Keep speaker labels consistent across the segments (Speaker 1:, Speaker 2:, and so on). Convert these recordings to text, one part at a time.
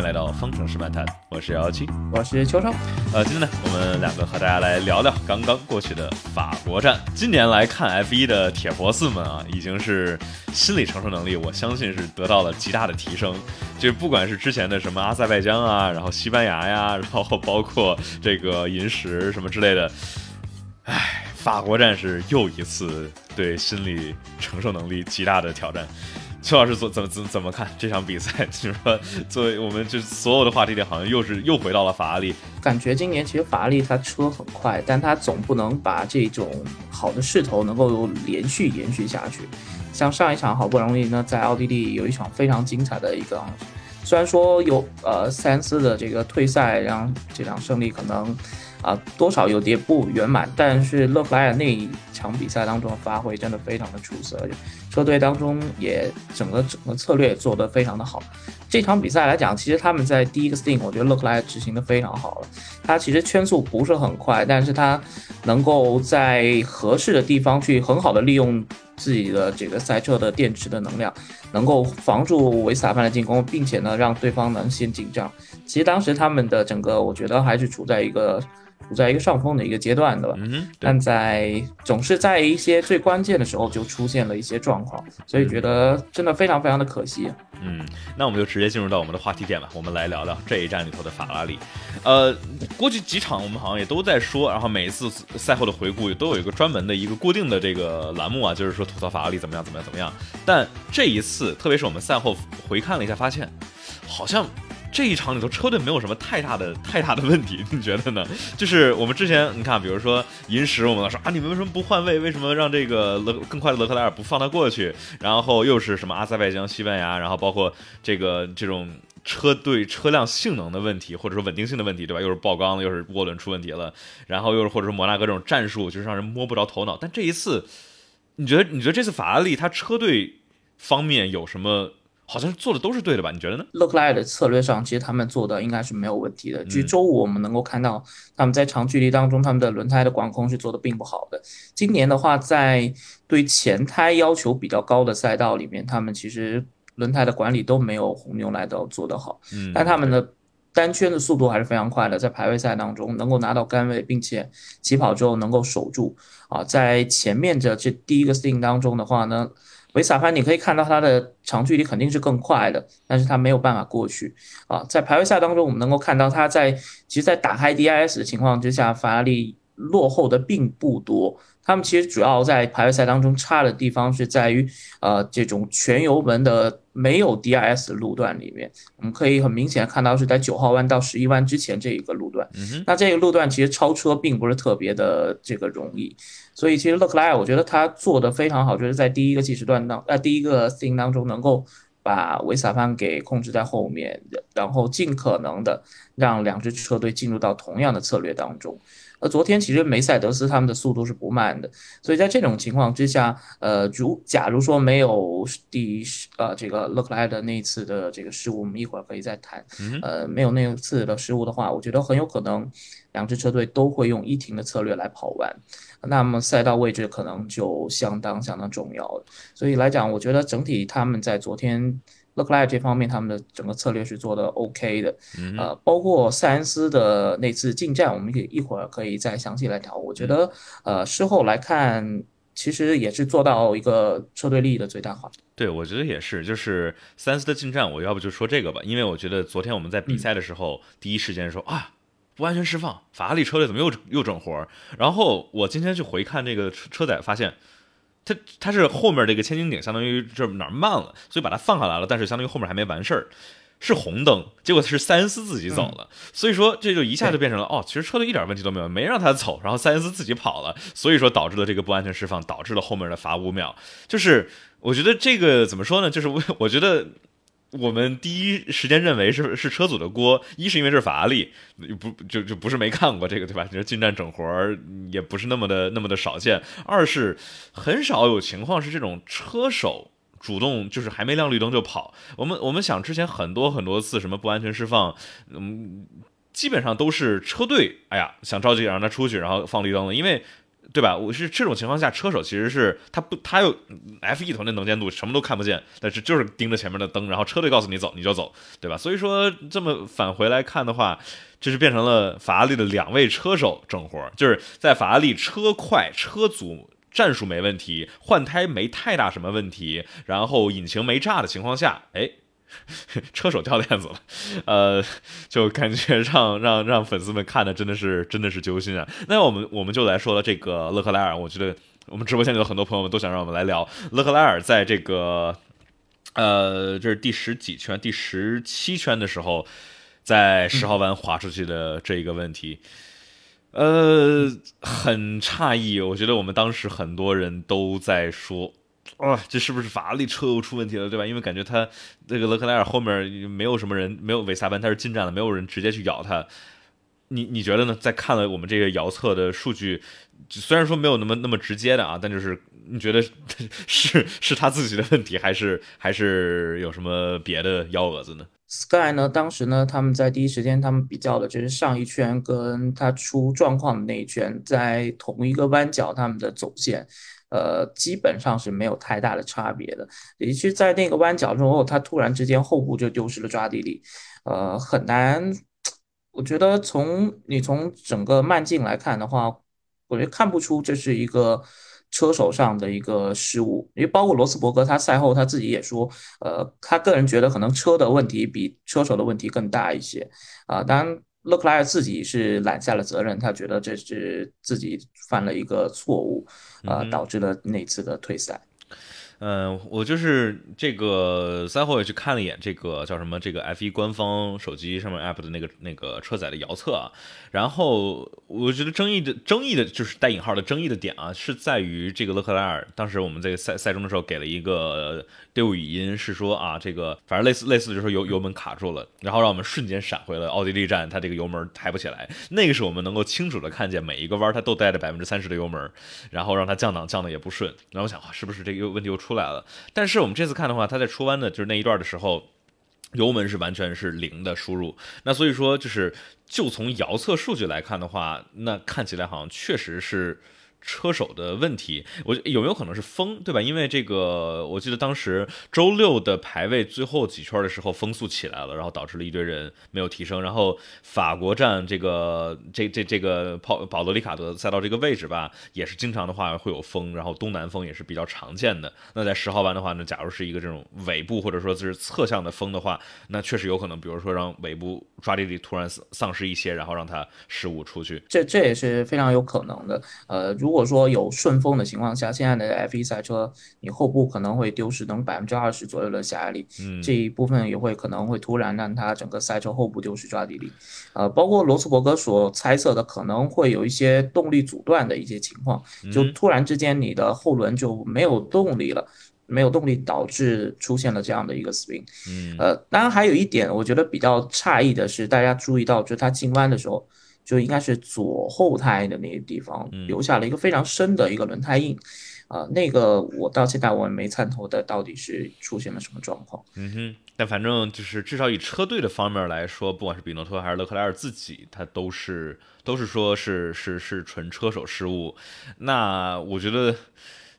Speaker 1: 来到方程式漫谈，我是幺幺七，
Speaker 2: 我是秋生。
Speaker 1: 呃，今天呢，我们两个和大家来聊聊刚刚过去的法国站。今年来看 F1 的铁佛寺们啊，已经是心理承受能力，我相信是得到了极大的提升。就不管是之前的什么阿塞拜疆啊，然后西班牙呀，然后包括这个银石什么之类的，唉，法国站是又一次对心理承受能力极大的挑战。邱老师怎怎怎怎么看这场比赛？就是说，作为我们就所有的话题点，好像又是又回到了法拉利。
Speaker 2: 感觉今年其实法拉利它车很快，但它总不能把这种好的势头能够连续延续下去。像上一场好不容易呢，在奥地利有一场非常精彩的一个，虽然说有呃塞恩斯的这个退赛，让这场胜利可能。啊，多少有点不圆满，但是勒克莱尔那一场比赛当中的发挥真的非常的出色，车队当中也整个整个策略做得非常的好。这场比赛来讲，其实他们在第一个 sting，我觉得勒克莱尔执行的非常好了。他其实圈速不是很快，但是他能够在合适的地方去很好的利用自己的这个赛车的电池的能量，能够防住维斯塔潘的进攻，并且呢让对方能先紧张。其实当时他们的整个，我觉得还是处在一个。处在一个上风的一个阶段，对吧？
Speaker 1: 嗯，
Speaker 2: 但在总是在一些最关键的时候就出现了一些状况，所以觉得真的非常非常的可惜。
Speaker 1: 嗯，那我们就直接进入到我们的话题点吧，我们来聊聊这一站里头的法拉利。呃，过去几场我们好像也都在说，然后每一次赛后的回顾都有一个专门的一个固定的这个栏目啊，就是说吐槽法拉利怎么样怎么样怎么样。但这一次，特别是我们赛后回看了一下，发现好像。这一场里头车队没有什么太大的 太大的问题，你觉得呢？就是我们之前你看，比如说银石，我们说啊，你们为什么不换位？为什么让这个勒更快的勒克莱尔不放他过去？然后又是什么阿塞拜疆、西班牙，然后包括这个这种车队车辆性能的问题，或者说稳定性的问题，对吧？又是爆缸，又是涡轮出问题了，然后又是或者说摩纳哥这种战术，就是让人摸不着头脑。但这一次，你觉得你觉得这次法拉利他车队方面有什么？好像做的都是对的吧？你觉得呢？
Speaker 2: 勒克莱尔的策略上，其实他们做的应该是没有问题的。据周五我们能够看到，他们在长距离当中，他们的轮胎的管控是做的并不好的。今年的话，在对前胎要求比较高的赛道里面，他们其实轮胎的管理都没有红牛来的做得好。嗯，但他们的单圈的速度还是非常快的，在排位赛当中能够拿到杆位，并且起跑之后能够守住。啊，在前面的这第一个 stint 当中的话呢？维萨潘，你可以看到他的长距离肯定是更快的，但是他没有办法过去啊。在排位赛当中，我们能够看到他在其实，在打开 DIS 的情况之下，法拉利落后的并不多。他们其实主要在排位赛当中差的地方是在于，呃，这种全油门的没有 DIS 的路段里面，我们可以很明显看到是在九号弯到十一弯之前这一个路段。那这个路段其实超车并不是特别的这个容易。所以其实勒克莱尔，我觉得他做的非常好，就是在第一个计时段当呃第一个 thing 当中，能够把维萨潘给控制在后面，然后尽可能的让两支车队进入到同样的策略当中。而昨天其实梅赛德斯他们的速度是不慢的，所以在这种情况之下，呃，如假如说没有第呃这个勒克莱尔的那一次的这个失误，我们一会儿可以再谈。呃，没有那一次的失误的话，我觉得很有可能两支车队都会用一停的策略来跑完。那么赛道位置可能就相当相当重要了，所以来讲，我觉得整体他们在昨天勒克莱尔这方面，他们的整个策略是做的 OK 的，呃，包括塞恩斯的那次进站，我们可以一会儿可以再详细来聊。我觉得，呃，事后来看，其实也是做到一个车队利益的最大化。
Speaker 1: 对，我觉得也是，就是塞恩斯的进站，我要不就说这个吧，因为我觉得昨天我们在比赛的时候，第一时间说啊。不安全释放，法拉利车队怎么又又整活儿？然后我今天去回看这个车车载，发现它它是后面这个千斤顶相当于这哪儿慢了，所以把它放下来了。但是相当于后面还没完事儿，是红灯，结果是塞恩斯自己走了。所以说这就一下就变成了哦，其实车队一点问题都没有，没让他走，然后塞恩斯自己跑了，所以说导致了这个不安全释放，导致了后面的罚五秒。就是我觉得这个怎么说呢？就是我我觉得。我们第一时间认为是是车组的锅，一是因为是法拉利，不就就不是没看过这个对吧？就是进站整活儿也不是那么的那么的少见。二是很少有情况是这种车手主动就是还没亮绿灯就跑。我们我们想之前很多很多次什么不安全释放，嗯，基本上都是车队哎呀想着急让他出去，然后放绿灯了，因为。对吧？我是这种情况下，车手其实是他不，他有 F 一团队能见度，什么都看不见，但是就是盯着前面的灯，然后车队告诉你走你就走，对吧？所以说这么返回来看的话，这是变成了法拉利的两位车手整活，就是在法拉利车快、车组战术没问题，换胎没太大什么问题，然后引擎没炸的情况下，哎。车手掉链子了，呃，就感觉让让让粉丝们看的真的是真的是揪心啊。那我们我们就来说了这个勒克莱尔，我觉得我们直播间里有很多朋友们都想让我们来聊勒克莱尔在这个呃这是第十几圈第十七圈的时候，在十号弯滑出去的这一个问题，呃，很诧异，我觉得我们当时很多人都在说。哇，这是不是法拉利车又出问题了，对吧？因为感觉他那个勒克莱尔后面没有什么人，没有维萨班他是进站了，没有人直接去咬他。你你觉得呢？在看了我们这个遥测的数据，虽然说没有那么那么直接的啊，但就是你觉得是是他自己的问题，还是还是有什么别的幺蛾子呢
Speaker 2: ？Sky 呢？当时呢，他们在第一时间他们比较的就是上一圈跟他出状况的那一圈，在同一个弯角他们的走线。呃，基本上是没有太大的差别的。也是在那个弯角之后，他突然之间后部就丢失了抓地力，呃，很难。我觉得从你从整个慢镜来看的话，我觉得看不出这是一个车手上的一个失误。因为包括罗斯伯格，他赛后他自己也说，呃，他个人觉得可能车的问题比车手的问题更大一些。啊，当然。勒克莱尔自己是揽下了责任，他觉得这是自己犯了一个错误，啊，导致了那次的退赛。
Speaker 1: 嗯，我就是这个赛后也去看了一眼这个叫什么这个 F1 官方手机上面 App 的那个那个车载的遥测啊，然后我觉得争议的争议的就是带引号的争议的点啊，是在于这个勒克莱尔当时我们在赛赛中的时候给了一个。队伍语音是说啊，这个反正类似类似，就是油油门卡住了，然后让我们瞬间闪回了奥地利站，它这个油门抬不起来。那个是我们能够清楚的看见每一个弯它都带着百分之三十的油门，然后让它降档降的也不顺。然后我想啊，是不是这个问题又出出来了？但是我们这次看的话，它在出弯的就是那一段的时候，油门是完全是零的输入。那所以说就是就从遥测数据来看的话，那看起来好像确实是。车手的问题，我有没有可能是风，对吧？因为这个，我记得当时周六的排位最后几圈的时候，风速起来了，然后导致了一堆人没有提升。然后法国站这个这这这个保保罗里卡德赛道这个位置吧，也是经常的话会有风，然后东南风也是比较常见的。那在十号弯的话呢，假如是一个这种尾部或者说是侧向的风的话，那确实有可能，比如说让尾部抓地力突然丧失一些，然后让它失误出去。
Speaker 2: 这这也是非常有可能的。呃，如如果说有顺风的情况下，现在的 F1 赛车，你后部可能会丢失能百分之二十左右的下压力，嗯，这一部分也会可能会突然让它整个赛车后部丢失抓地力，呃，包括罗斯伯格所猜测的可能会有一些动力阻断的一些情况，就突然之间你的后轮就没有动力了，没有动力导致出现了这样的一个 spin，嗯，呃，当然还有一点我觉得比较诧异的是，大家注意到就是它进弯的时候。就应该是左后胎的那个地方留下了一个非常深的一个轮胎印，啊，那个我到现在我也没参透的到底是出现了什么状况。
Speaker 1: 嗯哼，但反正就是至少以车队的方面来说，不管是比诺托还是勒克莱尔自己，他都是都是说是是是纯车手失误。那我觉得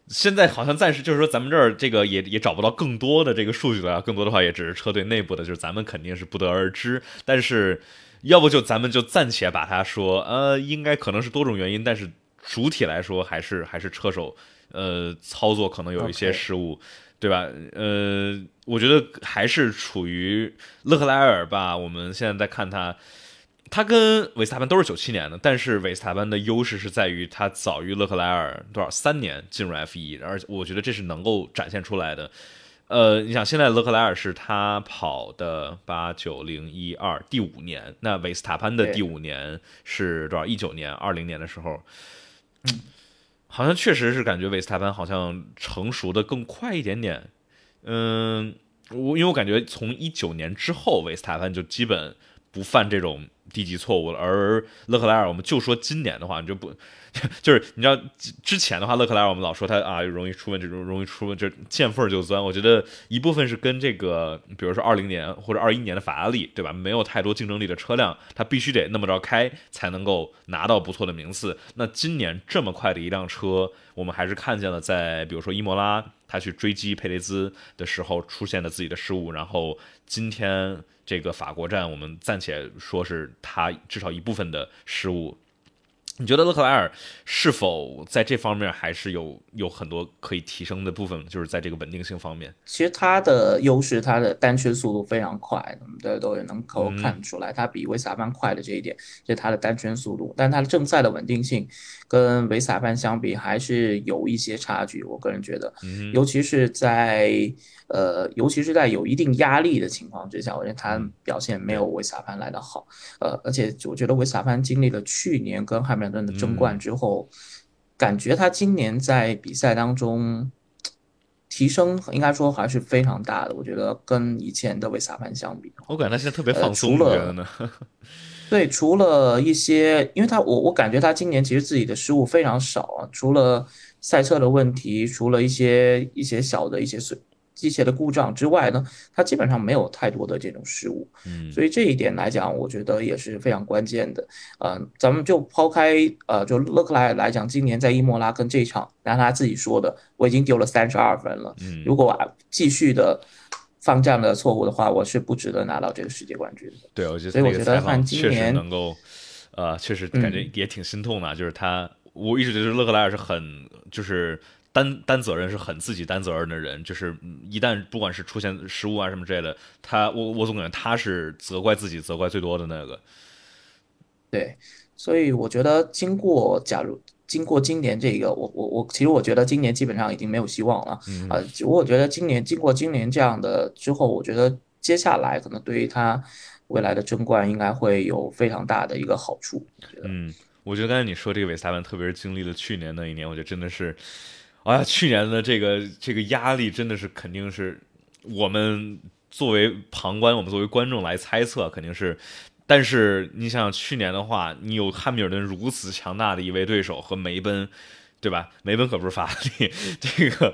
Speaker 1: 现在好像暂时就是说咱们这儿这个也也找不到更多的这个数据了，更多的话也只是车队内部的，就是咱们肯定是不得而知。但是。要不就咱们就暂且把它说，呃，应该可能是多种原因，但是主体来说还是还是车手，呃，操作可能有一些失误，对吧？呃，我觉得还是处于勒克莱尔吧。我们现在在看他，他跟维斯塔潘都是九七年的，但是维斯塔潘的优势是在于他早于勒克莱尔多少三年进入 F 一，而我觉得这是能够展现出来的。呃，你想现在勒克莱尔是他跑的八九零一二第五年，那维斯塔潘的第五年是多少？一九年、二零年的时候，好像确实是感觉维斯塔潘好像成熟的更快一点点。嗯，我因为我感觉从一九年之后，维斯塔潘就基本不犯这种低级错误了。而勒克莱尔，我们就说今年的话，你就不。就是你知道之前的话，勒克莱尔我们老说他啊容易出问，这种容易出问，就见缝就钻。我觉得一部分是跟这个，比如说二零年或者二一年的法拉利，对吧？没有太多竞争力的车辆，他必须得那么着开才能够拿到不错的名次。那今年这么快的一辆车，我们还是看见了，在比如说伊莫拉，他去追击佩雷兹的时候出现了自己的失误。然后今天这个法国站，我们暂且说是他至少一部分的失误。你觉得勒克莱尔是否在这方面还是有有很多可以提升的部分？就是在这个稳定性方面，
Speaker 2: 其实他的优势，他的单圈速度非常快，我们都也能够看出来，他比维斯塔潘快的这一点，是他的单圈速度。但他的正赛的稳定性跟维斯塔潘相比，还是有一些差距。我个人觉得，尤其是在。呃，尤其是在有一定压力的情况之下，我觉得他表现没有维斯塔潘来的好。呃，而且我觉得维斯塔潘经历了去年跟汉密尔顿的争冠之后，感觉他今年在比赛当中提升应该说还是非常大的。我觉得跟以前的维斯塔潘相比，
Speaker 1: 我感觉他现在特别放松
Speaker 2: 了呢。对，除了一些，因为他我我感觉他今年其实自己的失误非常少啊，除了赛车的问题，除了一些一些小的一些损。机械的故障之外呢，他基本上没有太多的这种失误，嗯，所以这一点来讲，我觉得也是非常关键的。呃，咱们就抛开呃，就勒克莱尔来讲，今年在伊莫拉跟这场，按他自己说的，我已经丢了三十二分了，嗯，如果继续的犯这样的错误的话，我是不值得拿到这个世界冠军的。
Speaker 1: 对，我觉得
Speaker 2: 所以我觉得看今年
Speaker 1: 能够，呃，确实感觉也挺心痛的，就是他，我一直觉得勒克莱尔是很就是。担担责任是很自己担责任的人，就是一旦不管是出现失误啊什么之类的，他我我总感觉他是责怪自己责怪最多的那个。
Speaker 2: 对，所以我觉得经过假如经过今年这个，我我我其实我觉得今年基本上已经没有希望了啊。我觉得今年经过今年这样的之后，我觉得接下来可能对于他未来的争冠应该会有非常大的一个好处。
Speaker 1: 嗯，我觉得刚才你说这个韦斯塔潘，特别是经历了去年那一年，我觉得真的是。哎呀，去年的这个这个压力真的是肯定是我们作为旁观，我们作为观众来猜测，肯定是。但是你想想，去年的话，你有汉密尔顿如此强大的一位对手和梅奔，对吧？梅奔可不是法拉利，这个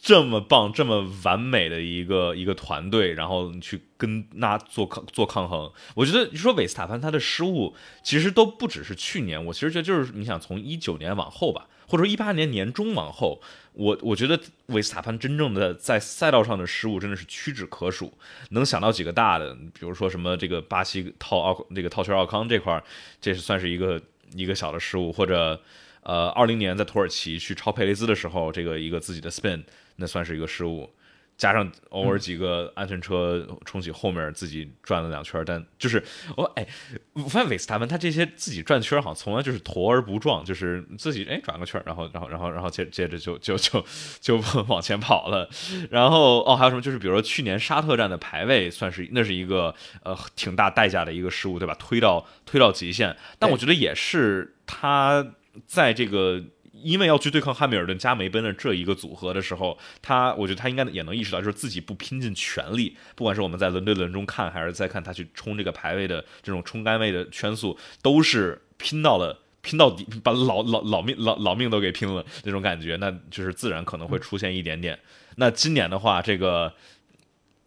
Speaker 1: 这么棒、这么完美的一个一个团队，然后你去跟那做抗做抗衡。我觉得你说韦斯塔潘他的失误，其实都不只是去年，我其实觉得就是你想从一九年往后吧。或者说一八年年中往后，我我觉得维斯塔潘真正的在赛道上的失误真的是屈指可数。能想到几个大的，比如说什么这个巴西套奥这个套圈奥康这块，这是算是一个一个小的失误，或者呃二零年在土耳其去超佩雷兹的时候，这个一个自己的 spin，那算是一个失误。加上偶尔几个安全车冲起后面自己转了两圈，但就是我哎，我发现韦斯塔潘他这些自己转圈好像从来就是陀而不撞，就是自己哎转个圈，然后然后然后然后接接着就就就就往前跑了。然后哦还有什么就是比如说去年沙特站的排位算是那是一个呃挺大代价的一个失误对吧？推到推到极限，但我觉得也是他在这个。因为要去对抗汉密尔顿加梅奔的这一个组合的时候，他我觉得他应该也能意识到，就是自己不拼尽全力，不管是我们在轮对轮中看，还是在看他去冲这个排位的这种冲杆位的圈速，都是拼到了拼到底，把老老老命老老命都给拼了那种感觉，那就是自然可能会出现一点点。那今年的话，这个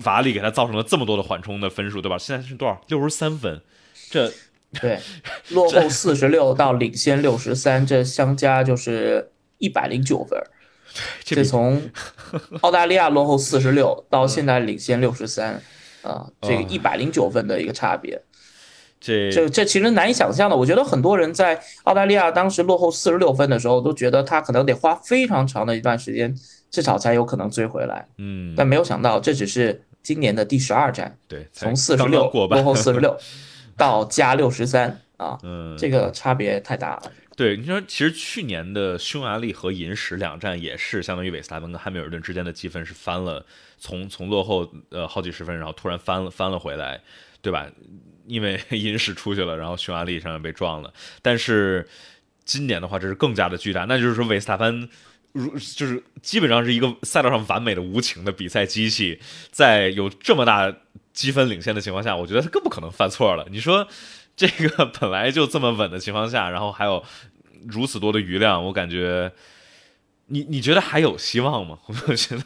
Speaker 1: 瓦里给他造成了这么多的缓冲的分数，对吧？现在是多少？六十三分，这。
Speaker 2: 对，落后四十六到领先六十三，这相加就是一百零九分。这从 澳大利亚落后四十六到现在领先六十三，啊，这个一百零九分的一个差别，
Speaker 1: 这
Speaker 2: 这这其实难以想象的。我觉得很多人在澳大利亚当时落后四十六分的时候，都觉得他可能得花非常长的一段时间，至少才有可能追回来。
Speaker 1: 嗯，
Speaker 2: 但没有想到这只是今年的第十二站，
Speaker 1: 对，
Speaker 2: 从四十六落后四十六。到加六十三啊，嗯，这个差别太大了。
Speaker 1: 对，你说其实去年的匈牙利和银石两战也是相当于韦斯塔潘跟汉密尔顿之间的积分是翻了，从从落后呃好几十分，然后突然翻了翻了回来，对吧？因为银石出去了，然后匈牙利上面被撞了。但是今年的话，这是更加的巨大，那就是说韦斯塔潘如就是基本上是一个赛道上完美的无情的比赛机器，在有这么大。积分领先的情况下，我觉得他更不可能犯错了。你说 这个 本来就这么稳的情况下，然后还有如此多的余量，我感觉你你觉得还有希望吗？我觉得，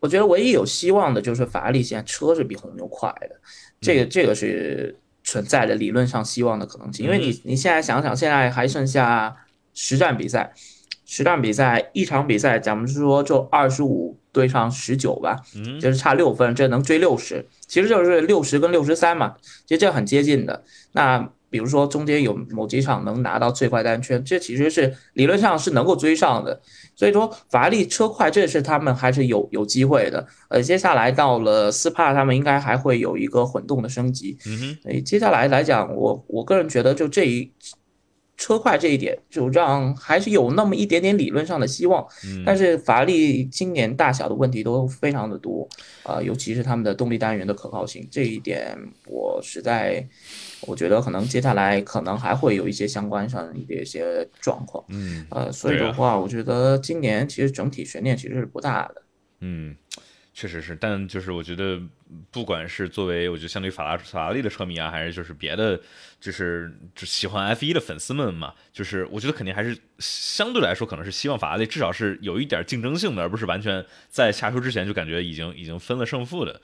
Speaker 2: 我觉得唯一有希望的就是法拉利现在车是比红牛快的，这个这个是存在着理论上希望的可能性。因为你你现在想想，现在还剩下十站比赛。十场比赛，一场比赛，咱们说就二十五对上十九吧，嗯，就是差六分，这能追六十，其实就是六十跟六十三嘛，其实这很接近的。那比如说中间有某几场能拿到最快单圈，这其实是理论上是能够追上的。所以说法拉利车快，这是他们还是有有机会的。呃，接下来到了斯帕，他们应该还会有一个混动的升级。
Speaker 1: 嗯哼，
Speaker 2: 所以接下来来讲，我我个人觉得就这一。车快这一点就让还是有那么一点点理论上的希望，但是法拉利今年大小的问题都非常的多啊，尤其是他们的动力单元的可靠性这一点，我实在我觉得可能接下来可能还会有一些相关上的一些状况，
Speaker 1: 嗯，
Speaker 2: 呃，所以的话，我觉得今年其实整体悬念其实是不大的，
Speaker 1: 嗯。确实是，但就是我觉得，不管是作为我觉得相对法拉法拉利的车迷啊，还是就是别的，就是就喜欢 F 一的粉丝们嘛，就是我觉得肯定还是相对来说可能是希望法拉利至少是有一点竞争性的，而不是完全在下车之前就感觉已经已经分了胜负的。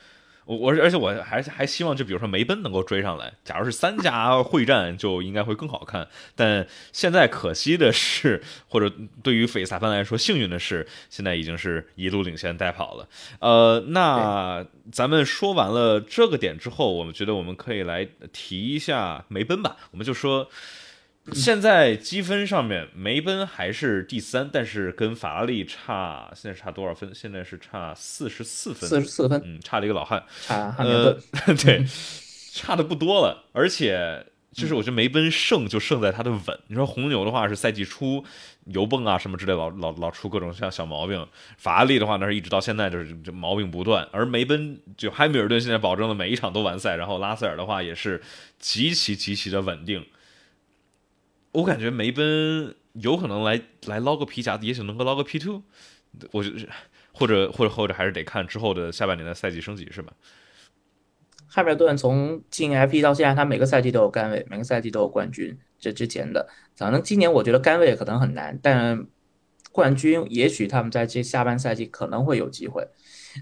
Speaker 1: 我我而且我还还希望就比如说梅奔能够追上来，假如是三家会战就应该会更好看。但现在可惜的是，或者对于斐萨潘来说幸运的是，现在已经是一路领先带跑了。呃，那咱们说完了这个点之后，我们觉得我们可以来提一下梅奔吧，我们就说。现在积分上面，梅奔还是第三，但是跟法拉利差，现在差多少分？现在是差四十四分，
Speaker 2: 四十四分，
Speaker 1: 嗯，差了一个老汉，
Speaker 2: 差
Speaker 1: 呃，对，差的不多了。而且就是我觉得梅奔胜就胜在它的稳。你说红牛的话是赛季初油泵啊什么之类，老老老出各种像小毛病。法拉利的话那是一直到现在就是就毛病不断。而梅奔就汉密尔顿现在保证了每一场都完赛，然后拉塞尔的话也是极其极其的稳定。我感觉梅奔有可能来来捞个皮夹子，也许能够捞个 P two，我觉得或者或者或者还是得看之后的下半年的赛季升级是吧？
Speaker 2: 汉密尔顿从进 F 一到现在，他每个赛季都有杆位，每个赛季都有冠军。这之前的，反正今年我觉得杆位可能很难，但冠军也许他们在这下半赛季可能会有机会。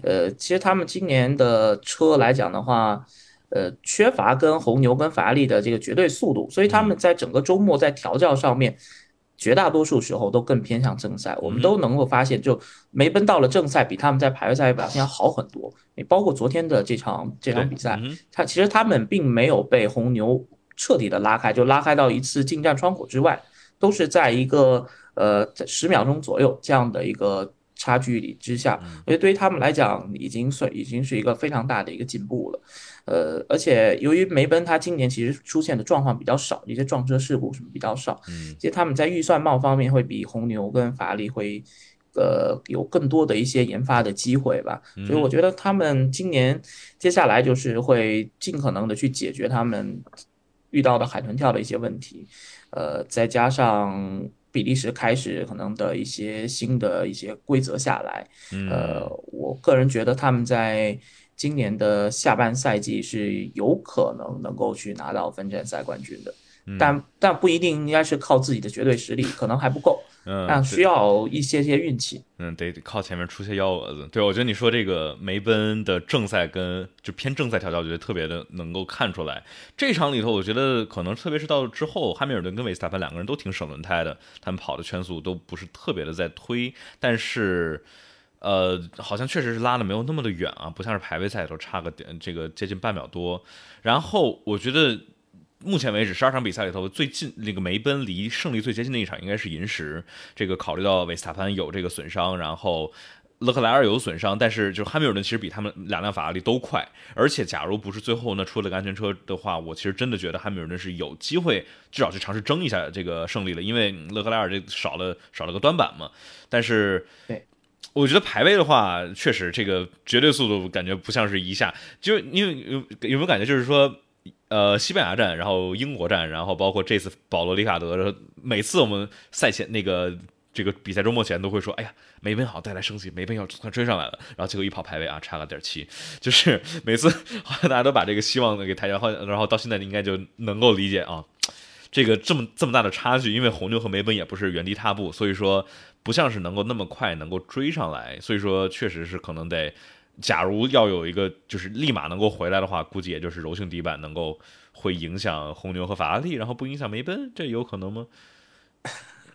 Speaker 2: 呃，其实他们今年的车来讲的话。呃，缺乏跟红牛跟法拉利的这个绝对速度，所以他们在整个周末在调教上面，绝大多数时候都更偏向正赛。我们都能够发现，就梅奔到了正赛，比他们在排位赛表现要好很多。你包括昨天的这场这场比赛，他其实他们并没有被红牛彻底的拉开，就拉开到一次进站窗口之外，都是在一个呃十秒钟左右这样的一个。差距里之下，我觉得对于他们来讲，已经算已经是一个非常大的一个进步了。呃，而且由于梅奔它今年其实出现的状况比较少，一些撞车事故什么比较少，
Speaker 1: 嗯，
Speaker 2: 其实他们在预算帽方面会比红牛跟法拉利会，呃，有更多的一些研发的机会吧。所以我觉得他们今年接下来就是会尽可能的去解决他们遇到的海豚跳的一些问题，呃，再加上。比利时开始可能的一些新的一些规则下来，呃，我个人觉得他们在今年的下半赛季是有可能能够去拿到分站赛冠军的。但但不一定应该是靠自己的绝对实力，可能还不够，
Speaker 1: 嗯，
Speaker 2: 需要一些些运气，
Speaker 1: 嗯，得靠前面出些幺蛾子。对，我觉得你说这个梅奔的正赛跟就偏正赛调教，我觉得特别的能够看出来。这场里头，我觉得可能特别是到之后，汉密尔顿跟维斯塔潘两个人都挺省轮胎的，他们跑的圈速都不是特别的在推，但是，呃，好像确实是拉的没有那么的远啊，不像是排位赛里头差个点，这个接近半秒多。然后我觉得。目前为止，十二场比赛里头最近那个梅奔离胜利最接近的一场应该是银石。这个考虑到维斯塔潘有这个损伤，然后勒克莱尔有损伤，但是就是汉密尔顿其实比他们两辆法拉利都快。而且假如不是最后呢出了个安全车的话，我其实真的觉得汉密尔顿是有机会至少去尝试争一下这个胜利了，因为勒克莱尔这少了少了个端板嘛。但是，我觉得排位的话，确实这个绝对速度感觉不像是一下，就因为有有没有感觉就是说。呃，西班牙站，然后英国站，然后包括这次保罗·里卡德，每次我们赛前那个这个比赛周末前都会说，哎呀，梅奔好带来升级，梅奔要快追上来了，然后结果一跑排位啊，差了点七，就是每次好像大家都把这个希望给抬，然后然后到现在应该就能够理解啊，这个这么这么大的差距，因为红牛和梅奔也不是原地踏步，所以说不像是能够那么快能够追上来，所以说确实是可能得。假如要有一个就是立马能够回来的话，估计也就是柔性底板能够会影响红牛和法拉利，然后不影响梅奔，这有可能吗？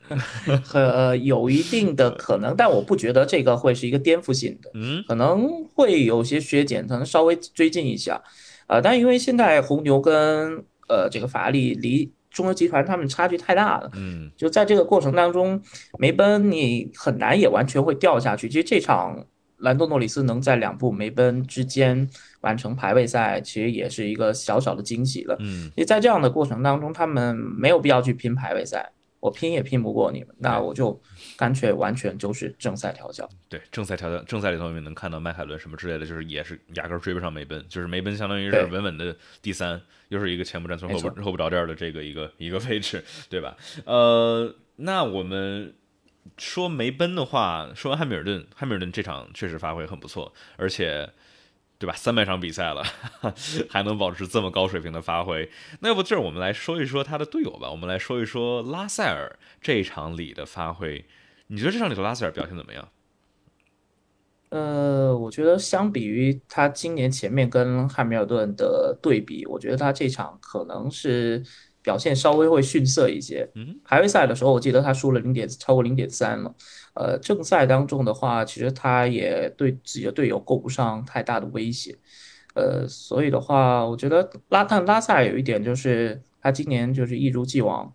Speaker 2: 呃，有一定的可能，但我不觉得这个会是一个颠覆性的，
Speaker 1: 嗯，
Speaker 2: 可能会有些削减，可能稍微追进一下，呃，但因为现在红牛跟呃这个法拉利离中游集团他们差距太大了，
Speaker 1: 嗯，
Speaker 2: 就在这个过程当中，梅奔你很难也完全会掉下去。其实这场。兰多诺里斯能在两部梅奔之间完成排位赛，其实也是一个小小的惊喜了。
Speaker 1: 嗯，
Speaker 2: 因为在这样的过程当中，他们没有必要去拼排位赛，我拼也拼不过你们，那我就干脆完全就是正赛调教。
Speaker 1: 对，正赛调教，正赛里头你们能看到迈凯伦什么之类的，就是也是压根追不上梅奔，就是梅奔相当于是稳稳的第三，又是一个前不沾村后不后不着店的这个一个一个位置，对吧？呃，那我们。说梅奔的话，说完汉密尔顿，汉密尔顿这场确实发挥很不错，而且，对吧？三百场比赛了，还能保持这么高水平的发挥，那要不这儿我们来说一说他的队友吧？我们来说一说拉塞尔这一场里的发挥。你觉得这场里头拉塞尔表现怎么样？
Speaker 2: 呃，我觉得相比于他今年前面跟汉密尔顿的对比，我觉得他这场可能是。表现稍微会逊色一些。
Speaker 1: 嗯，
Speaker 2: 排位赛的时候，我记得他输了零点超过零点三了。呃，正赛当中的话，其实他也对自己的队友构不上太大的威胁。呃，所以的话，我觉得拉但拉萨有一点就是，他今年就是一如既往。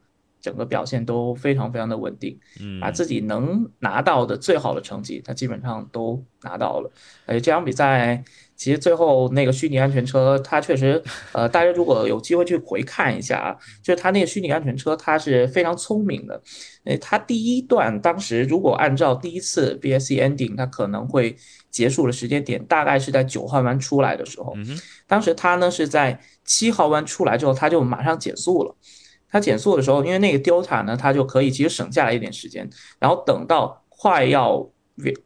Speaker 2: 整个表现都非常非常的稳定，
Speaker 1: 嗯，
Speaker 2: 把自己能拿到的最好的成绩，他基本上都拿到了。而且这场比赛，其实最后那个虚拟安全车，它确实，呃，大家如果有机会去回看一下啊，就是它那个虚拟安全车，它是非常聪明的。诶，它第一段当时如果按照第一次 B S C ending，它可能会结束的时间点，大概是在九号弯出来的时候，当时它呢是在七号弯出来之后，它就马上减速了。它减速的时候，因为那个 Delta 呢，它就可以其实省下来一点时间，然后等到快要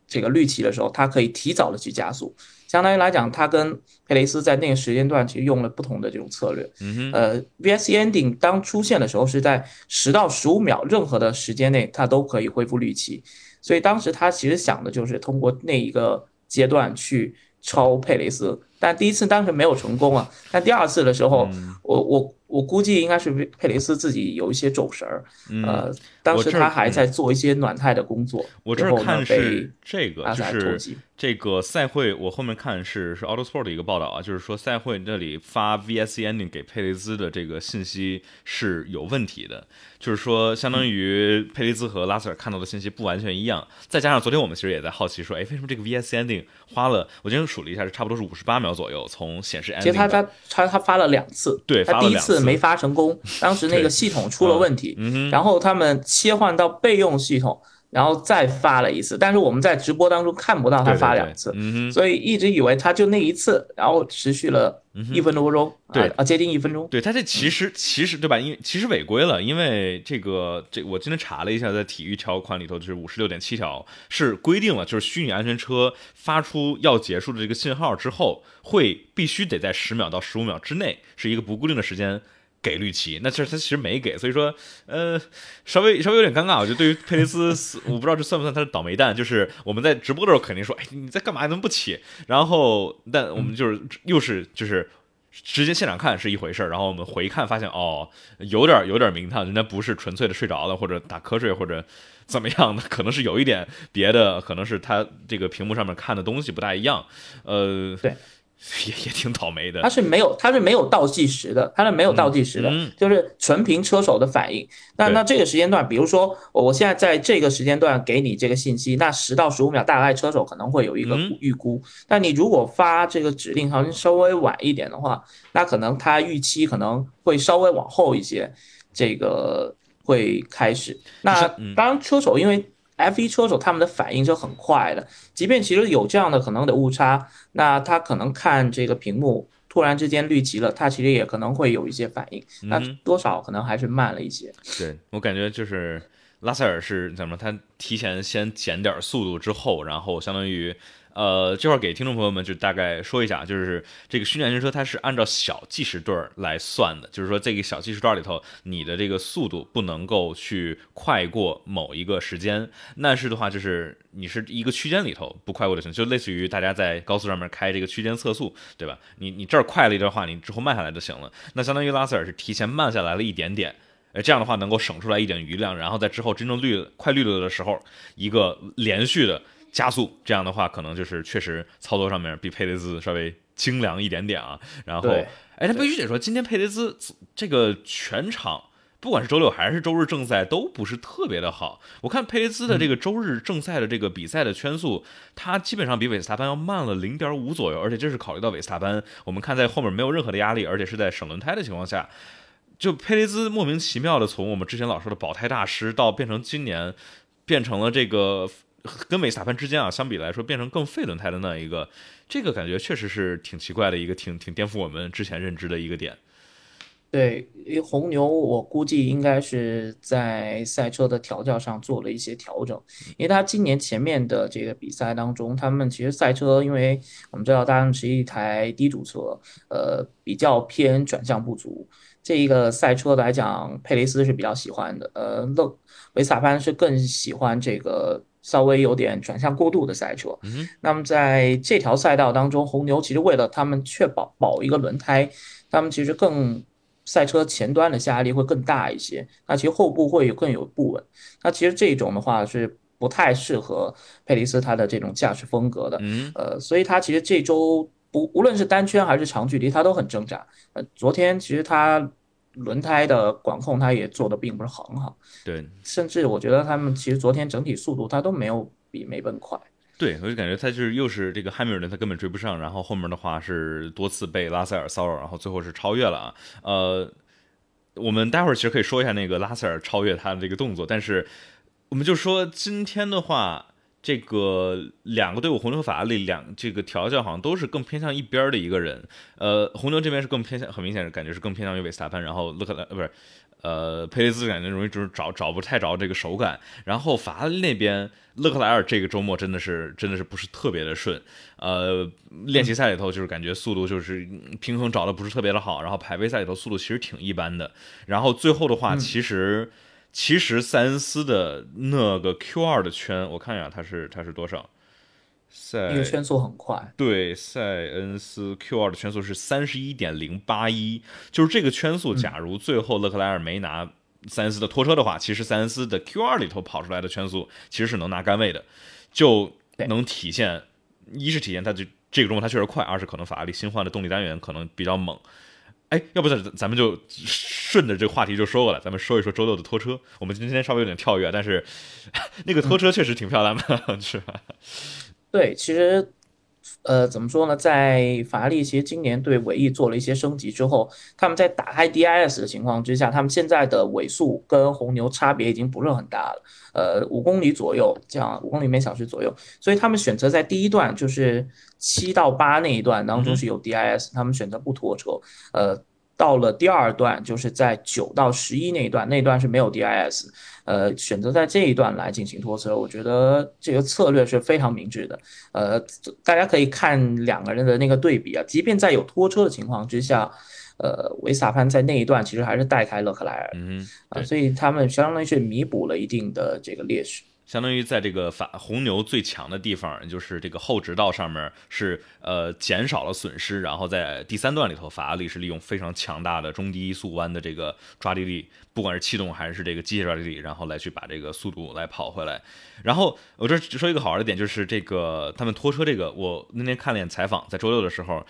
Speaker 2: 这个绿旗的时候，它可以提早的去加速。相当于来讲，它跟佩雷斯在那个时间段其实用了不同的这种策略。
Speaker 1: 嗯
Speaker 2: 呃，VS Ending 当出现的时候是在十到十五秒，任何的时间内它都可以恢复绿旗，所以当时他其实想的就是通过那一个阶段去超佩雷斯，但第一次当时没有成功啊。但第二次的时候，我我。我估计应该是佩雷斯自己有一些走神儿，呃，当时他还在做一些暖胎的工作。
Speaker 1: 我这看是这个，
Speaker 2: 就是
Speaker 1: 这个赛会，我后面看是是 Autosport 的一个报道啊，就是说赛会那里发 VSC ending 给佩雷兹的这个信息是有问题的，就是说相当于佩雷兹和拉塞尔看到的信息不完全一样。再加上昨天我们其实也在好奇说，哎，为什么这个 VSC ending 花了？我今天数了一下，是差不多是五十八秒左右，从显示。
Speaker 2: 其实他他他他发了两次，
Speaker 1: 对，
Speaker 2: 他第一次。没发成功，当时那个系统出了问题，然后他们切换到备用系统。然后再发了一次，但是我们在直播当中看不到他发两次，所以一直以为他就那一次，然后持续了一分多钟，
Speaker 1: 对
Speaker 2: 啊，接近一分钟。
Speaker 1: 对他这其实其实对吧？因为其实违规了，因为这个这我今天查了一下，在体育条款里头就是五十六点七条是规定了，就是虚拟安全车发出要结束的这个信号之后，会必须得在十秒到十五秒之内是一个不固定的时间。给绿旗，那其实他其实没给，所以说，呃，稍微稍微有点尴尬。我觉得对于佩雷斯，我不知道这算不算他的倒霉蛋。就是我们在直播的时候肯定说，哎，你在干嘛？怎么不起？然后，但我们就是又是就是直接现场看是一回事儿，然后我们回看发现，哦，有点有点名堂，人家不是纯粹的睡着了或者打瞌睡或者怎么样的，可能是有一点别的，可能是他这个屏幕上面看的东西不大一样。呃，
Speaker 2: 对。
Speaker 1: 也也挺倒霉的，
Speaker 2: 它是没有，它是没有倒计时的，它是没有倒计时的，就是纯凭车手的反应。那那这个时间段，比如说我现在在这个时间段给你这个信息，那十到十五秒大概车手可能会有一个预估。但你如果发这个指令好像稍微晚一点的话，那可能他预期可能会稍微往后一些，这个会开始。那当然车手因为。F1 车手他们的反应是很快的，即便其实有这样的可能的误差，那他可能看这个屏幕突然之间绿旗了，他其实也可能会有一些反应，那多少可能还是慢了一些。
Speaker 1: 对我感觉就是拉塞尔是怎么？他提前先减点速度之后，然后相当于。呃，这块给听众朋友们就大概说一下，就是这个训练车它是按照小计时段来算的，就是说这个小计时段里头，你的这个速度不能够去快过某一个时间，但是的话就是你是一个区间里头不快过就行，就类似于大家在高速上面开这个区间测速，对吧？你你这儿快了一段话，你之后慢下来就行了。那相当于拉塞尔是提前慢下来了一点点，呃，这样的话能够省出来一点余量，然后在之后真正绿快绿了的时候，一个 连续的。加速这样的话，可能就是确实操作上面比佩雷兹稍微精良一点点啊。然后，哎，他必须得说，今天佩雷兹这个全场，不管是周六还是周日正赛，都不是特别的好。我看佩雷兹的这个周日正赛的这个比赛的圈速，他基本上比韦斯塔潘要慢了零点五左右，而且这是考虑到韦斯塔潘，我们看在后面没有任何的压力，而且是在省轮胎的情况下，就佩雷兹莫名其妙的从我们之前老说的保胎大师，到变成今年变成了这个。跟韦斯塔潘之间啊，相比来说变成更费轮胎的那一个，这个感觉确实是挺奇怪的一个，挺挺颠覆我们之前认知的一个点。
Speaker 2: 对，因为红牛我估计应该是在赛车的调教上做了一些调整，因为他今年前面的这个比赛当中，他们其实赛车，因为我们知道大众是一台低主车，呃，比较偏转向不足。这一个赛车来讲，佩雷斯是比较喜欢的，呃，勒维斯塔潘是更喜欢这个。稍微有点转向过度的赛车，那么在这条赛道当中，红牛其实为了他们确保保一个轮胎，他们其实更赛车前端的下压力会更大一些，那其实后部会有更有不稳。那其实这种的话是不太适合佩雷斯他的这种驾驶风格的，呃，所以他其实这周不无论是单圈还是长距离，他都很挣扎。呃，昨天其实他。轮胎的管控，他也做的并不是很好。
Speaker 1: 对，
Speaker 2: 甚至我觉得他们其实昨天整体速度，他都没有比梅奔快。
Speaker 1: 对，我就感觉他就是又是这个汉密尔顿，他根本追不上。然后后面的话是多次被拉塞尔骚扰，然后最后是超越了啊。呃，我们待会儿其实可以说一下那个拉塞尔超越他的这个动作，但是我们就说今天的话。这个两个队伍，红牛和法拉利两这个调教好像都是更偏向一边的一个人。呃，红牛这边是更偏向，很明显感觉是更偏向于维斯塔潘，然后勒克莱呃不是，呃佩雷兹感觉容易就是找找不太着这个手感。然后法拉利那边勒克莱尔这个周末真的是真的是不是特别的顺。呃，练习赛里头就是感觉速度就是平衡找的不是特别的好，然后排位赛里头速度其实挺一般的。然后最后的话其实。其实塞恩斯的那个 Q 二的圈，我看一下，它是它是多少？赛
Speaker 2: 那个圈速很快。
Speaker 1: 对，塞恩斯 Q 二的圈速是三十一点零八一，就是这个圈速。假如最后勒克莱尔没拿塞恩斯的拖车的话，其实塞恩斯的 Q 二里头跑出来的圈速其实是能拿杆位的，就能体现一是体现它这这个中它确实快，二是可能法拉利新换的动力单元可能比较猛。哎，要不咱咱们就顺着这个话题就说过来，咱们说一说周六的拖车。我们今天稍微有点跳跃，但是 那个拖车确实挺漂亮的，是吧？
Speaker 2: 对，其实。呃，怎么说呢？在法拉利其实今年对尾翼做了一些升级之后，他们在打开 DIS 的情况之下，他们现在的尾速跟红牛差别已经不是很大了，呃，五公里左右，这样五公里每小时左右。所以他们选择在第一段，就是七到八那一段当中是有 DIS，他们选择不拖车，呃。到了第二段，就是在九到十一那一段，那段是没有 DIS，呃，选择在这一段来进行拖车，我觉得这个策略是非常明智的。呃，大家可以看两个人的那个对比啊，即便在有拖车的情况之下，呃，维萨潘在那一段其实还是带开勒克莱尔，
Speaker 1: 嗯，
Speaker 2: 啊，所以他们相当于是弥补了一定的这个劣势。
Speaker 1: 相当于在这个法红牛最强的地方，就是这个后直道上面是呃减少了损失，然后在第三段里头，法拉利是利用非常强大的中低速弯的这个抓地力，不管是气动还是这个机械抓地力，然后来去把这个速度来跑回来。然后我这说一个好玩的点，就是这个他们拖车这个，我那天看了眼采访，在周六的时候，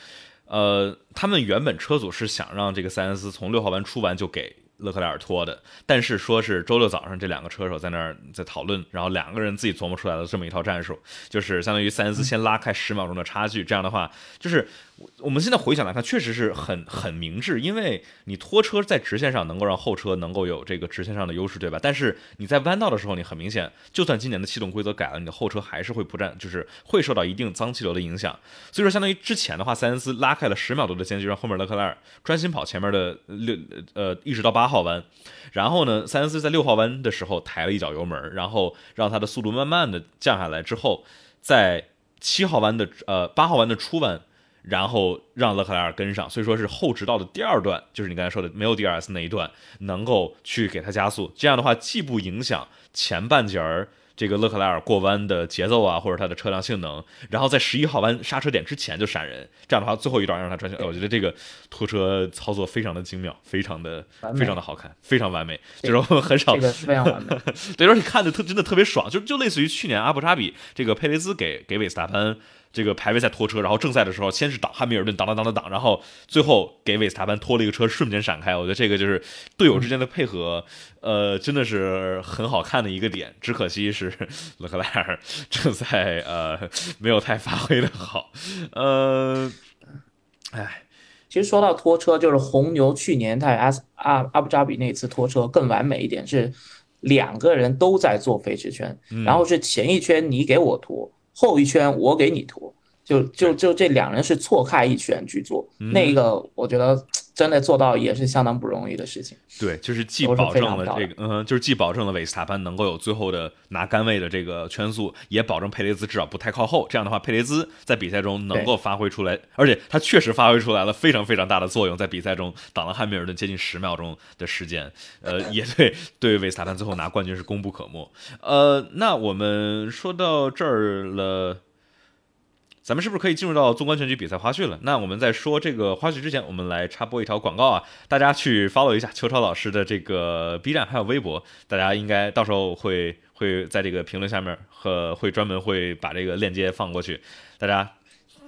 Speaker 1: 呃，他们原本车组是想让这个塞恩斯从六号弯出完就给。勒克莱尔托的，但是说是周六早上这两个车手在那儿在讨论，然后两个人自己琢磨出来的这么一套战术，就是相当于塞恩斯先拉开十秒钟的差距，这样的话，就是我们现在回想来看，确实是很很明智，因为你拖车在直线上能够让后车能够有这个直线上的优势，对吧？但是你在弯道的时候，你很明显，就算今年的气动规则改了，你的后车还是会不占，就是会受到一定脏气流的影响。所以说，相当于之前的话，塞恩斯拉开了十秒多的间距，让后面勒克莱尔专心跑前面的六呃一直到八号弯，然后呢，塞恩斯在六号弯的时候抬了一脚油门，然后让他的速度慢慢的降下来之后，在七号弯的呃八号弯的初弯。然后让勒克莱尔跟上，所以说是后直道的第二段，就是你刚才说的没有 DRS 那一段，能够去给他加速。这样的话，既不影响前半截儿这个勒克莱尔过弯的节奏啊，或者他的车辆性能，然后在十一号弯刹车点之前就闪人。这样的话，最后一段让他转向。我觉得这个拖车操作非常的精妙，非常的非常的好看，非常完美。这种很少，
Speaker 2: 这个非常完美。
Speaker 1: 对，而且看的特真的特别爽，就就类似于去年阿布扎比这个佩雷兹给给韦斯塔潘。这个排位赛拖车，然后正赛的时候先是挡汉密尔顿，挡挡挡挡挡，然后最后给韦斯塔潘拖了一个车，瞬间闪开。我觉得这个就是队友之间的配合，呃，真的是很好看的一个点。只可惜是勒克莱尔正赛呃没有太发挥的好，呃，哎，
Speaker 2: 其实说到拖车，就是红牛去年在阿阿阿布扎比那次拖车更完美一点是两个人都在做飞驰圈，然后是前一圈你给我拖。后一圈我给你涂，就就就这两人是错开一圈去做，那个我觉得真的做到也是相当不容易的事情。
Speaker 1: 对，就是既保证了这个，嗯，就是既保证了韦斯塔潘能够有最后的拿杆位的这个圈速，也保证佩雷兹至少不太靠后。这样的话，佩雷兹在比赛中能够发挥出来，而且他确实发挥出来了非常非常大的作用，在比赛中挡了汉密尔顿接近十秒钟的时间，呃，也对对韦斯塔潘最后拿冠军是功不可没。呃，那我们说到这儿了。咱们是不是可以进入到纵观全局比赛花絮了？那我们在说这个花絮之前，我们来插播一条广告啊！大家去 follow 一下邱超老师的这个 B 站还有微博，大家应该到时候会会在这个评论下面和会专门会把这个链接放过去，大家。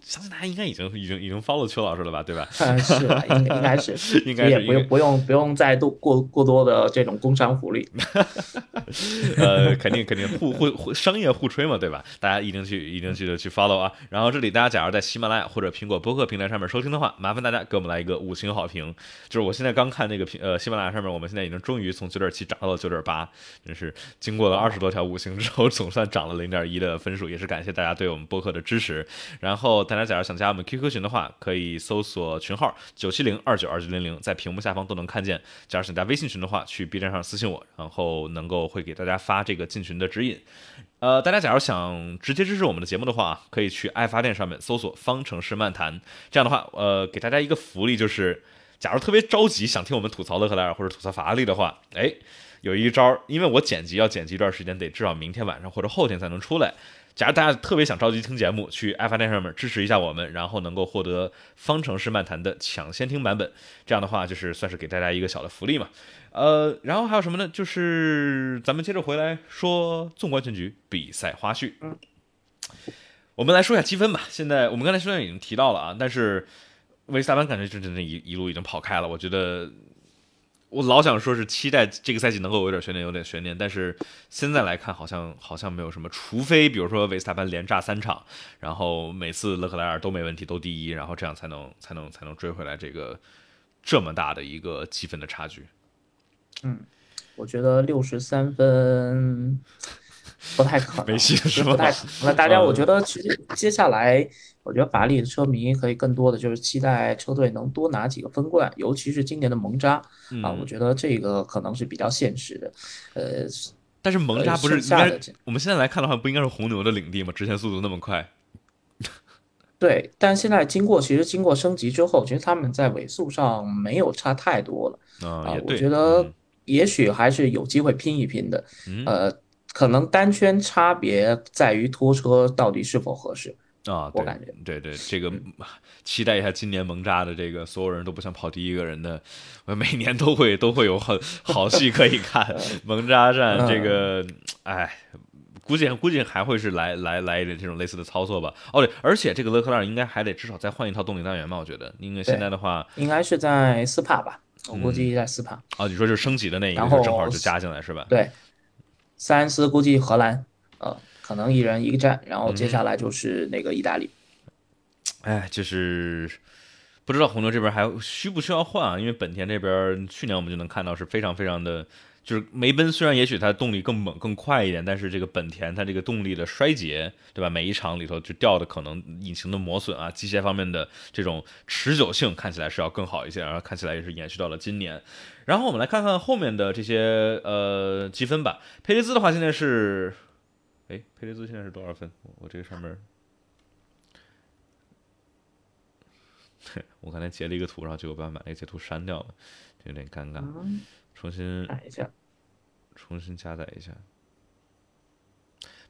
Speaker 1: 相信大家应该已经已经已经 follow 邱老师了吧，对吧？
Speaker 2: 嗯，是，应应该是，
Speaker 1: 应该是，
Speaker 2: 也不用不用不用再多过过多的这种工商福利。
Speaker 1: 呃，肯定肯定互互互商业互吹嘛，对吧？大家一定去一定记得去 follow 啊。然后这里大家假如在喜马拉雅或者苹果播客平台上面收听的话，麻烦大家给我们来一个五星好评。就是我现在刚看那个评呃喜马拉雅上面，我们现在已经终于从九点七涨到了九点八，真是经过了二十多条五星之后，总算涨了零点一的分数，也是感谢大家对我们播客的支持。然后。大家假如想加我们 QQ 群的话，可以搜索群号九七零二九二九零零，在屏幕下方都能看见。假如想加微信群的话，去 B 站上私信我，然后能够会给大家发这个进群的指引。呃，大家假如想直接支持我们的节目的话，可以去爱发电上面搜索方程式漫谈。这样的话，呃，给大家一个福利，就是假如特别着急想听我们吐槽勒克莱尔或者吐槽法拉利的话，哎，有一招，因为我剪辑要剪辑一段时间，得至少明天晚上或者后天才能出来。假如大家特别想着急听节目，去爱发电上面支持一下我们，然后能够获得方程式漫谈的抢先听版本，这样的话就是算是给大家一个小的福利嘛。呃，然后还有什么呢？就是咱们接着回来说纵观全局比赛花絮。我们来说一下积分吧。现在我们刚才虽然已经提到了啊，但是维斯塔潘感觉就真的一一路已经跑开了，我觉得。我老想说是期待这个赛季能够有点悬念，有点悬念，但是现在来看好像好像没有什么，除非比如说维斯塔潘连炸三场，然后每次勒克莱尔都没问题，都第一，然后这样才能才能才能追回来这个这么大的一个积分的差距。
Speaker 2: 嗯，我觉得六十三分 不太可能，
Speaker 1: 没戏是
Speaker 2: 不太可能。那大家，我觉得其实接下来。我觉得法拉利的车迷可以更多的就是期待车队能多拿几个分冠，尤其是今年的蒙扎啊，我觉得这个可能是比较现实的。呃，
Speaker 1: 但是蒙扎不是应该我们现在来看的话，不应该是红牛的领地吗？直线速度那么快。
Speaker 2: 对，但现在经过其实经过升级之后，其实他们在尾速上没有差太多了啊。我觉得也许还是有机会拼一拼的。呃，可能单圈差别在于拖车到底是否合适。
Speaker 1: 啊，
Speaker 2: 我感觉
Speaker 1: 对对，这个 期待一下今年蒙扎的这个所有人都不想跑第一个人的，每年都会都会有很好戏可以看。蒙扎站这个，哎，估计估计还会是来来来一点这种类似的操作吧。哦对，而且这个勒克莱尔应该还得至少再换一套动力单元吧？我觉得，因为现在的话，
Speaker 2: 应该是在斯帕吧？我估计在斯帕。
Speaker 1: 哦，你说就是升级的那一个，正好就加进来是吧？
Speaker 2: 对，三思估计荷兰，呃。可能一人一个站，然后接下来就是那个意大利。
Speaker 1: 哎，就是不知道红牛这边还需不需要换啊？因为本田这边去年我们就能看到是非常非常的。就是梅奔虽然也许它动力更猛更快一点，但是这个本田它这个动力的衰竭，对吧？每一场里头就掉的可能引擎的磨损啊，机械方面的这种持久性看起来是要更好一些，然后看起来也是延续到了今年。然后我们来看看后面的这些呃积分吧。佩雷兹的话现在是，哎，佩雷兹现在是多少分？我这个上面，我刚才截了一个图，然后结果把把那个截图删掉了，有点尴尬。重新
Speaker 2: 改一下，
Speaker 1: 重新加载一下。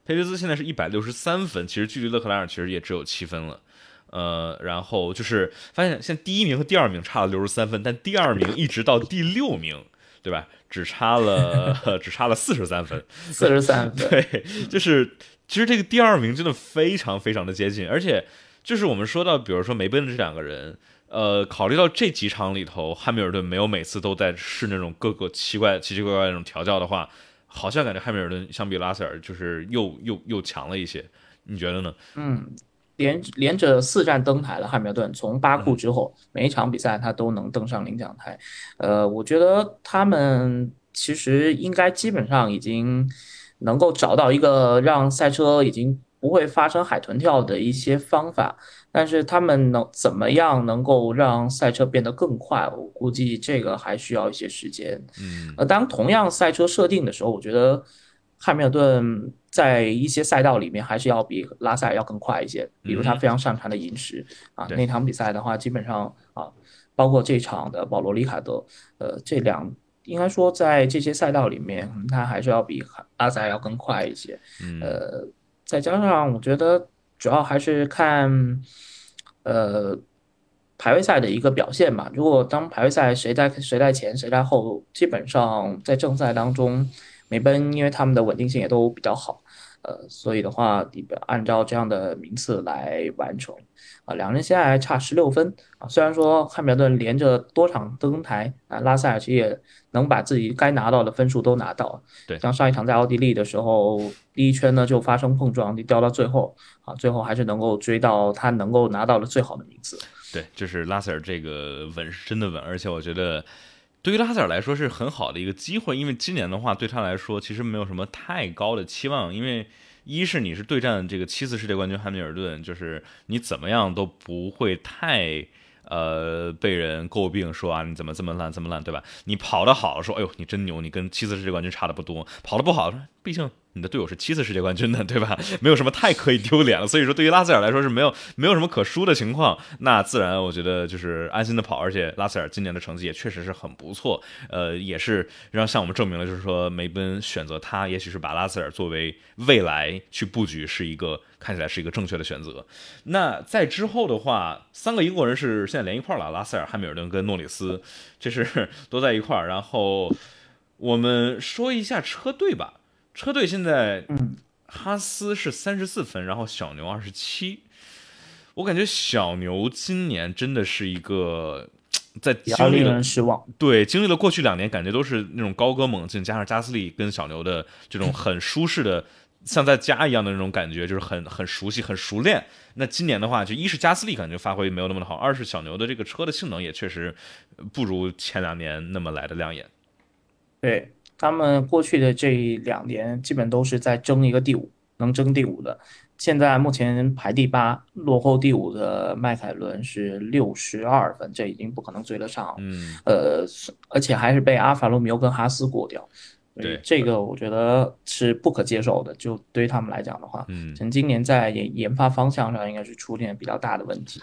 Speaker 1: 佩雷兹现在是一百六十三分，其实距离勒克莱尔其实也只有七分了。呃，然后就是发现现在第一名和第二名差了六十三分，但第二名一直到第六名，对吧？只差了 只差了四十三分，
Speaker 2: 四十三分。
Speaker 1: 对，就是其实这个第二名真的非常非常的接近，而且就是我们说到，比如说梅奔的这两个人。呃，考虑到这几场里头，汉密尔顿没有每次都在试那种各个奇怪、奇奇怪怪那种调教的话，好像感觉汉密尔顿相比拉塞尔就是又又又强了一些，你觉得呢？
Speaker 2: 嗯，连连着四站登台了，汉密尔顿从巴库之后，每一场比赛他都能登上领奖台。呃，我觉得他们其实应该基本上已经能够找到一个让赛车已经不会发生海豚跳的一些方法。但是他们能怎么样能够让赛车变得更快？我估计这个还需要一些时间。
Speaker 1: 嗯，
Speaker 2: 呃，当同样赛车设定的时候，我觉得汉密尔顿在一些赛道里面还是要比拉塞尔要更快一些。比如他非常擅长的银石啊，那场比赛的话，基本上啊，包括这场的保罗·里卡德，呃，这两应该说在这些赛道里面，他还是要比拉塞尔要更快一些。呃，再加上我觉得。主要还是看，呃，排位赛的一个表现吧。如果当排位赛谁在谁在前谁在后，基本上在正赛当中，美奔因为他们的稳定性也都比较好。呃，所以的话，按照这样的名次来完成，啊，两人现在还差十六分啊。虽然说汉密尔顿连着多场登台啊，拉塞尔其实也能把自己该拿到的分数都拿到。
Speaker 1: 对，
Speaker 2: 像上一场在奥地利的时候，第一圈呢就发生碰撞，就掉到最后啊，最后还是能够追到他能够拿到的最好的名次。
Speaker 1: 对，就是拉塞尔这个稳是真的稳，而且我觉得。对于拉塞尔来说是很好的一个机会，因为今年的话对他来说其实没有什么太高的期望，因为一是你是对战这个七次世界冠军汉密尔顿，就是你怎么样都不会太呃被人诟病说啊你怎么这么烂这么烂，对吧？你跑得好说哎呦你真牛，你跟七次世界冠军差的不多；跑得不好说毕竟。你的队友是七次世界冠军的，对吧？没有什么太可以丢脸了。所以说，对于拉塞尔来说是没有没有什么可输的情况。那自然，我觉得就是安心的跑。而且拉塞尔今年的成绩也确实是很不错，呃，也是让向我们证明了，就是说梅奔选择他，也许是把拉塞尔作为未来去布局，是一个看起来是一个正确的选择。那在之后的话，三个英国人是现在连一块了，拉塞尔、汉密尔顿跟诺里斯，这是都在一块儿。然后我们说一下车队吧。车队现在，
Speaker 2: 嗯，
Speaker 1: 哈斯是三十四分，然后小牛二十七。我感觉小牛今年真的是一个在经历了
Speaker 2: 失望，
Speaker 1: 对，经历了过去两年，感觉都是那种高歌猛进，加上加斯利跟小牛的这种很舒适的，像在家一样的那种感觉，就是很很熟悉、很熟练。那今年的话，就一是加斯利感觉发挥没有那么的好，二是小牛的这个车的性能也确实不如前两年那么来的亮眼。
Speaker 2: 对。他们过去的这两年基本都是在争一个第五，能争第五的。现在目前排第八，落后第五的迈凯伦是六十二分，这已经不可能追得上。
Speaker 1: 嗯，
Speaker 2: 呃，而且还是被阿法罗密欧跟哈斯过掉。
Speaker 1: 对，
Speaker 2: 这个我觉得是不可接受的。就对于他们来讲的话，
Speaker 1: 嗯，
Speaker 2: 从今年在研研发方向上应该是出现比较大的问题。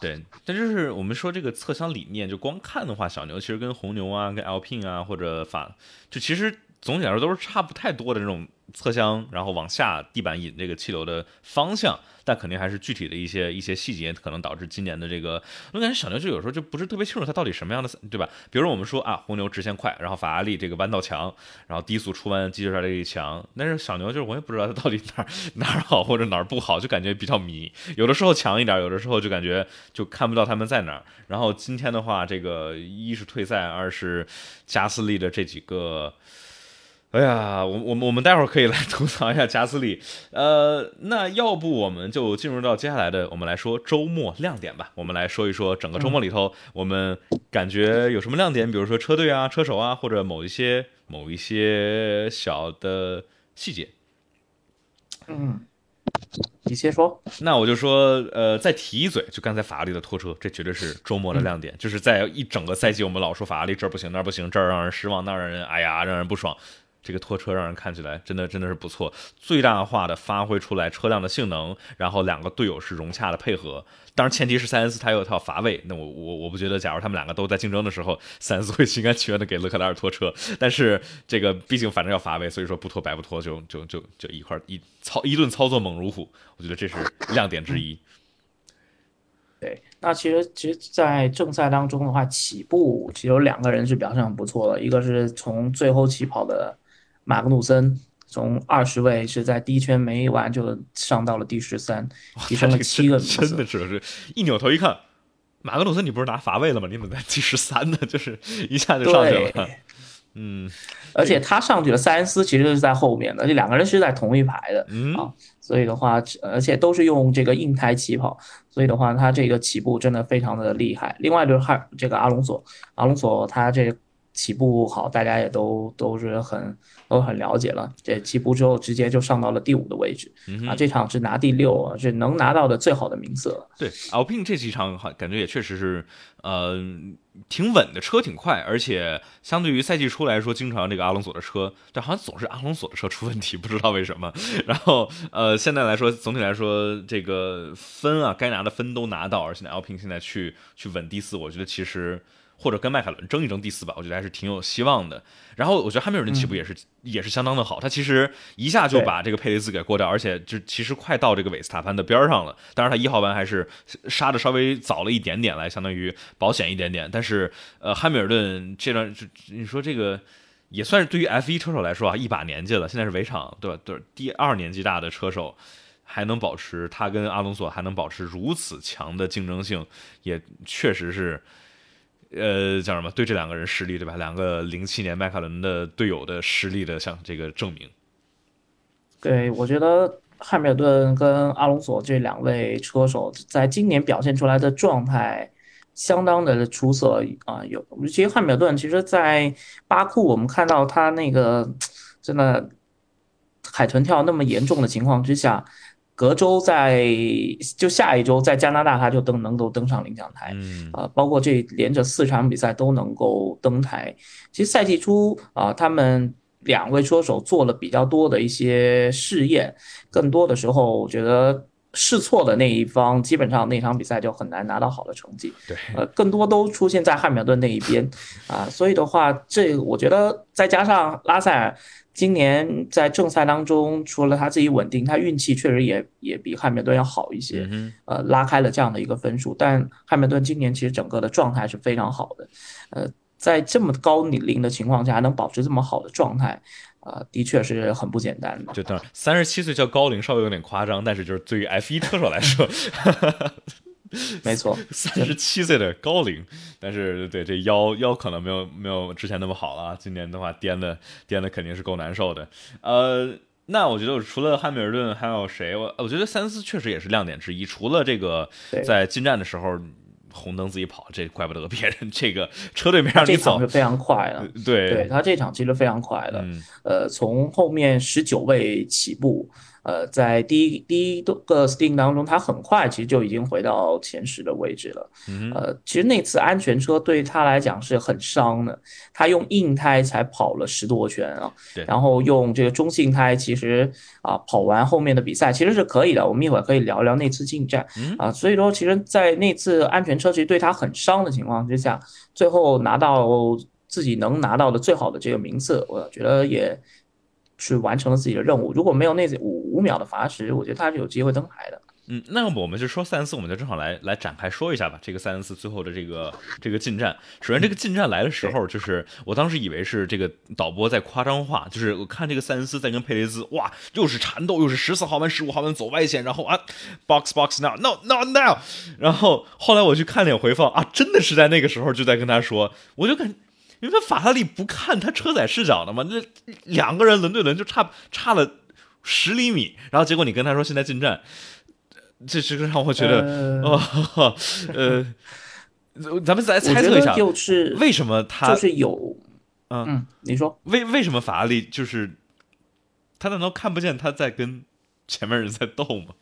Speaker 1: 对，但就是我们说这个侧箱理念，就光看的话，小牛其实跟红牛啊、跟 Alpine 啊或者法，就其实总体来说都是差不太多的这种。侧箱，然后往下地板引这个气流的方向，但肯定还是具体的一些一些细节，可能导致今年的这个，我感觉小牛就有时候就不是特别清楚它到底什么样的，对吧？比如我们说啊，红牛直线快，然后法拉利这个弯道强，然后低速出弯机械抓力强，但是小牛就是我也不知道它到底哪儿哪儿好或者哪儿不好，就感觉比较迷，有的时候强一点，有的时候就感觉就看不到他们在哪儿。然后今天的话，这个一是退赛，二是加斯利的这几个。哎呀，我我们我们待会儿可以来吐槽一下贾斯利。呃，那要不我们就进入到接下来的，我们来说周末亮点吧。我们来说一说整个周末里头，我们感觉有什么亮点？比如说车队啊、车手啊，或者某一些某一些小的细节。
Speaker 2: 嗯，你先说。
Speaker 1: 那我就说，呃，再提一嘴，就刚才法拉利的拖车，这绝对是周末的亮点。就是在一整个赛季，我们老说法拉利这儿不行那儿不行，这儿让人失望，那儿让人哎呀让人不爽。这个拖车让人看起来真的真的是不错，最大化的发挥出来车辆的性能，然后两个队友是融洽的配合。当然前提是塞恩斯他有一套乏味，那我我我不觉得，假如他们两个都在竞争的时候，塞恩斯会心甘情愿的给勒克莱尔拖车。但是这个毕竟反正要乏味，所以说不拖白不拖，就就就就一块一操一顿操作猛如虎，我觉得这是亮点之一。
Speaker 2: 对，那其实其实，在正赛当中的话，起步其实有两个人是表现很不错的，一个是从最后起跑的。马格努森从二十位是在第一圈没完就上到了第十三，提升了七个名
Speaker 1: 次。真的是，是一扭头一看，马格努森，你不是拿乏位了吗？你怎么在第十三呢？就是一下就上去了。嗯，
Speaker 2: 而且他上去了，塞恩斯其实是在后面的，这两个人是在同一排的啊。所以的话，而且都是用这个硬胎起跑，所以的话，他这个起步真的非常的厉害。另外就是哈，这个阿隆索，阿隆索他这起步好，大家也都都是很。都很了解了，这起步之后直接就上到了第五的位置啊！这场是拿第六啊，是能拿到的最好的名次。
Speaker 1: 对，Alpine 这几场感觉也确实是呃挺稳的，车挺快，而且相对于赛季初来说，经常这个阿隆索的车，但好像总是阿隆索的车出问题，不知道为什么。然后呃，现在来说，总体来说这个分啊，该拿的分都拿到，而且 Alpine 现在去去稳第四，我觉得其实。或者跟迈凯伦争一争第四吧，我觉得还是挺有希望的。然后我觉得汉密尔顿起步也是也是相当的好，他其实一下就把这个佩雷兹给过掉，而且就其实快到这个韦斯塔潘的边上了。当然他一号弯还是杀的稍微早了一点点，来相当于保险一点点。但是呃，汉密尔顿这段就你说这个也算是对于 F 一车手来说啊，一把年纪了，现在是围场对吧？对，第二年纪大的车手还能保持他跟阿隆索还能保持如此强的竞争性，也确实是。呃，叫什么？对这两个人实力，对吧？两个零七年迈凯伦的队友的实力的，像这个证明。
Speaker 2: 对，我觉得汉密尔顿跟阿隆索这两位车手在今年表现出来的状态相当的出色啊！有，其实汉密尔顿其实，在巴库我们看到他那个真的海豚跳那么严重的情况之下。隔周在就下一周在加拿大他就登能够登上领奖台，嗯啊，包括这连着四场比赛都能够登台。其实赛季初啊，他们两位车手做了比较多的一些试验，更多的时候我觉得试错的那一方基本上那场比赛就很难拿到好的成绩。
Speaker 1: 对，
Speaker 2: 呃，更多都出现在汉密尔顿那一边啊，所以的话，这我觉得再加上拉塞尔。今年在正赛当中，除了他自己稳定，他运气确实也也比汉密尔顿要好一些，呃，拉开了这样的一个分数。但汉密尔顿今年其实整个的状态是非常好的，呃，在这么高龄的情况下还能保持这么好的状态，啊，的确是很不简单的。
Speaker 1: 就当然，三十七岁叫高龄稍微有点夸张，但是就是对于 F 一车手来说。
Speaker 2: 没错，
Speaker 1: 三十七岁的高龄，但是对这腰腰可能没有没有之前那么好了。今年的话颠的颠的肯定是够难受的。呃，那我觉得除了汉密尔顿还有谁？我我觉得三思确实也是亮点之一。除了这个在进站的时候红灯自己跑，这怪不得别人。这个车队没让你走
Speaker 2: 是非常快的。
Speaker 1: 对，
Speaker 2: 对他这场其实非常快的。呃，从后面十九位起步。呃，在第一第一个 Sting 当中，他很快其实就已经回到前十的位置了。呃，其实那次安全车对他来讲是很伤的，他用硬胎才跑了十多圈啊，然后用这个中性胎，其实啊跑完后面的比赛其实是可以的。我们一会儿可以聊聊那次进站啊，所以说其实，在那次安全车其实对他很伤的情况之下，最后拿到自己能拿到的最好的这个名次，我觉得也。去完成了自己的任务。如果没有那五五秒的罚时，我觉得他是有机会登台的。
Speaker 1: 嗯，那么我们就说三四，我们就正好来来展开说一下吧。这个三四最后的这个这个进站，首先这个进站来的时候，就是我当时以为是这个导播在夸张化，就是我看这个塞恩斯在跟佩雷兹，哇，又是缠斗，又是十四号弯、十五号弯走外线，然后啊，box box now no no now，然后后来我去看点回放啊，真的是在那个时候就在跟他说，我就感。因为法拉利不看他车载视角的嘛，那两个人轮对轮就差差了十厘米，然后结果你跟他说现在进站，这这个让我觉得哦，呃，咱们再猜测一下，
Speaker 2: 就是
Speaker 1: 为什么他
Speaker 2: 就是有，嗯，你说
Speaker 1: 为为什么法拉利就是他难道看不见他在跟前面人在斗吗？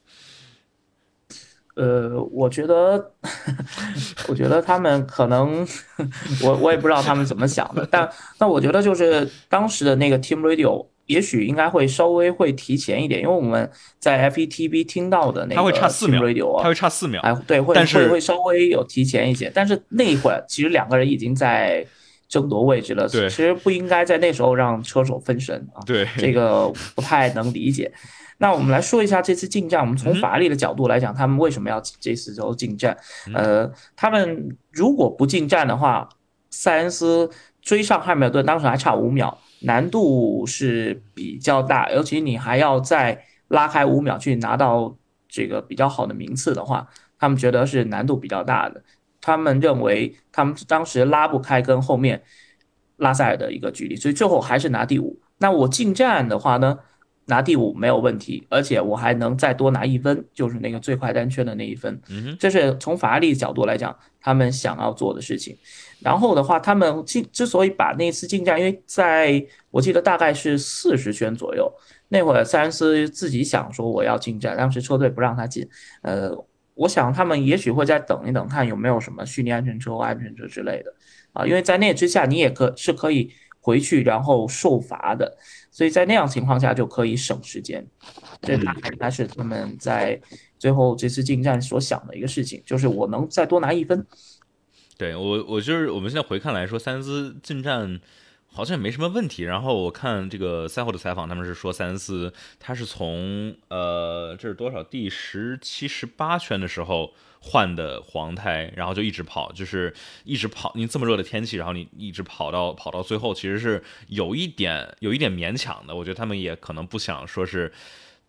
Speaker 2: 呃，我觉得，我觉得他们可能，我我也不知道他们怎么想的，但那我觉得就是当时的那个 Team Radio，也许应该会稍微会提前一点，因为我们在 FETB 听到的那个 Team Radio 啊，
Speaker 1: 它会差四秒，
Speaker 2: 哎，对，会会会稍微有提前一些，但是那一会儿其实两个人已经在争夺位置了，
Speaker 1: 对，
Speaker 2: 其实不应该在那时候让车手分神啊，
Speaker 1: 对，
Speaker 2: 这个不太能理解。那我们来说一下这次进站。我们从法律的角度来讲，他们为什么要这次时候进站？呃，他们如果不进站的话，塞恩斯追上汉密尔顿，当时还差五秒，难度是比较大。尤其你还要再拉开五秒去拿到这个比较好的名次的话，他们觉得是难度比较大的。他们认为他们当时拉不开跟后面拉塞尔的一个距离，所以最后还是拿第五。那我进站的话呢？拿第五没有问题，而且我还能再多拿一分，就是那个最快单圈的那一分。
Speaker 1: 嗯
Speaker 2: 这是从法拉利角度来讲，他们想要做的事情。然后的话，他们进之所以把那次进站，因为在我记得大概是四十圈左右，那会儿塞恩斯自己想说我要进站，当时车队不让他进。呃，我想他们也许会再等一等，看有没有什么虚拟安全车或安全车之类的啊，因为在那之下你也可是可以回去然后受罚的。所以在那样情况下就可以省时间，这大概是他们在最后这次进站所想的一个事情，就是我能再多拿一分。
Speaker 1: 对我，我就是我们现在回看来说，塞恩斯进站好像也没什么问题。然后我看这个赛后的采访，他们是说塞恩斯他是从呃这是多少第十七、十八圈的时候。换的黄胎，然后就一直跑，就是一直跑。你这么热的天气，然后你一直跑到跑到最后，其实是有一点有一点勉强的。我觉得他们也可能不想说是，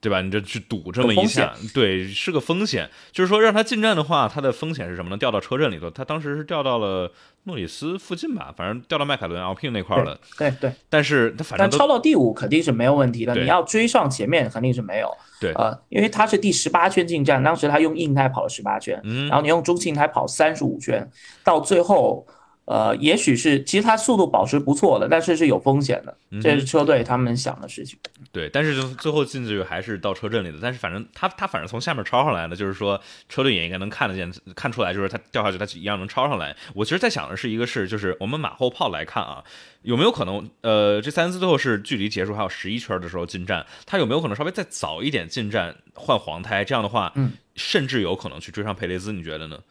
Speaker 1: 对吧？你这去赌这么一下，对，是个风险。就是说让他进站的话，他的风险是什么呢？掉到车阵里头。他当时是掉到了。诺里斯附近吧，反正掉到迈凯伦、奥聘那块了。
Speaker 2: 对对，
Speaker 1: 但是他反正
Speaker 2: 超到第五肯定是没有问题的。你要追上前面肯定是没有。
Speaker 1: 对，
Speaker 2: 呃，因为他是第十八圈进站，当时他用硬胎跑了十八圈，然后你用中性胎跑三十五圈，到最后。呃，也许是，其实他速度保持不错的，但是是有风险的，这是车队他们想的事情。
Speaker 1: 对，但是就最后进去还是到车阵里的，但是反正他他反正从下面超上来的，就是说车队也应该能看得见，看出来就是他掉下去，他一样能超上来。我其实在想的是一个事，就是我们马后炮来看啊，有没有可能，呃，这三次最后是距离结束还有十一圈的时候进站，他有没有可能稍微再早一点进站换黄胎？这样的话，
Speaker 2: 嗯，
Speaker 1: 甚至有可能去追上佩雷兹，你觉得呢？
Speaker 2: 嗯，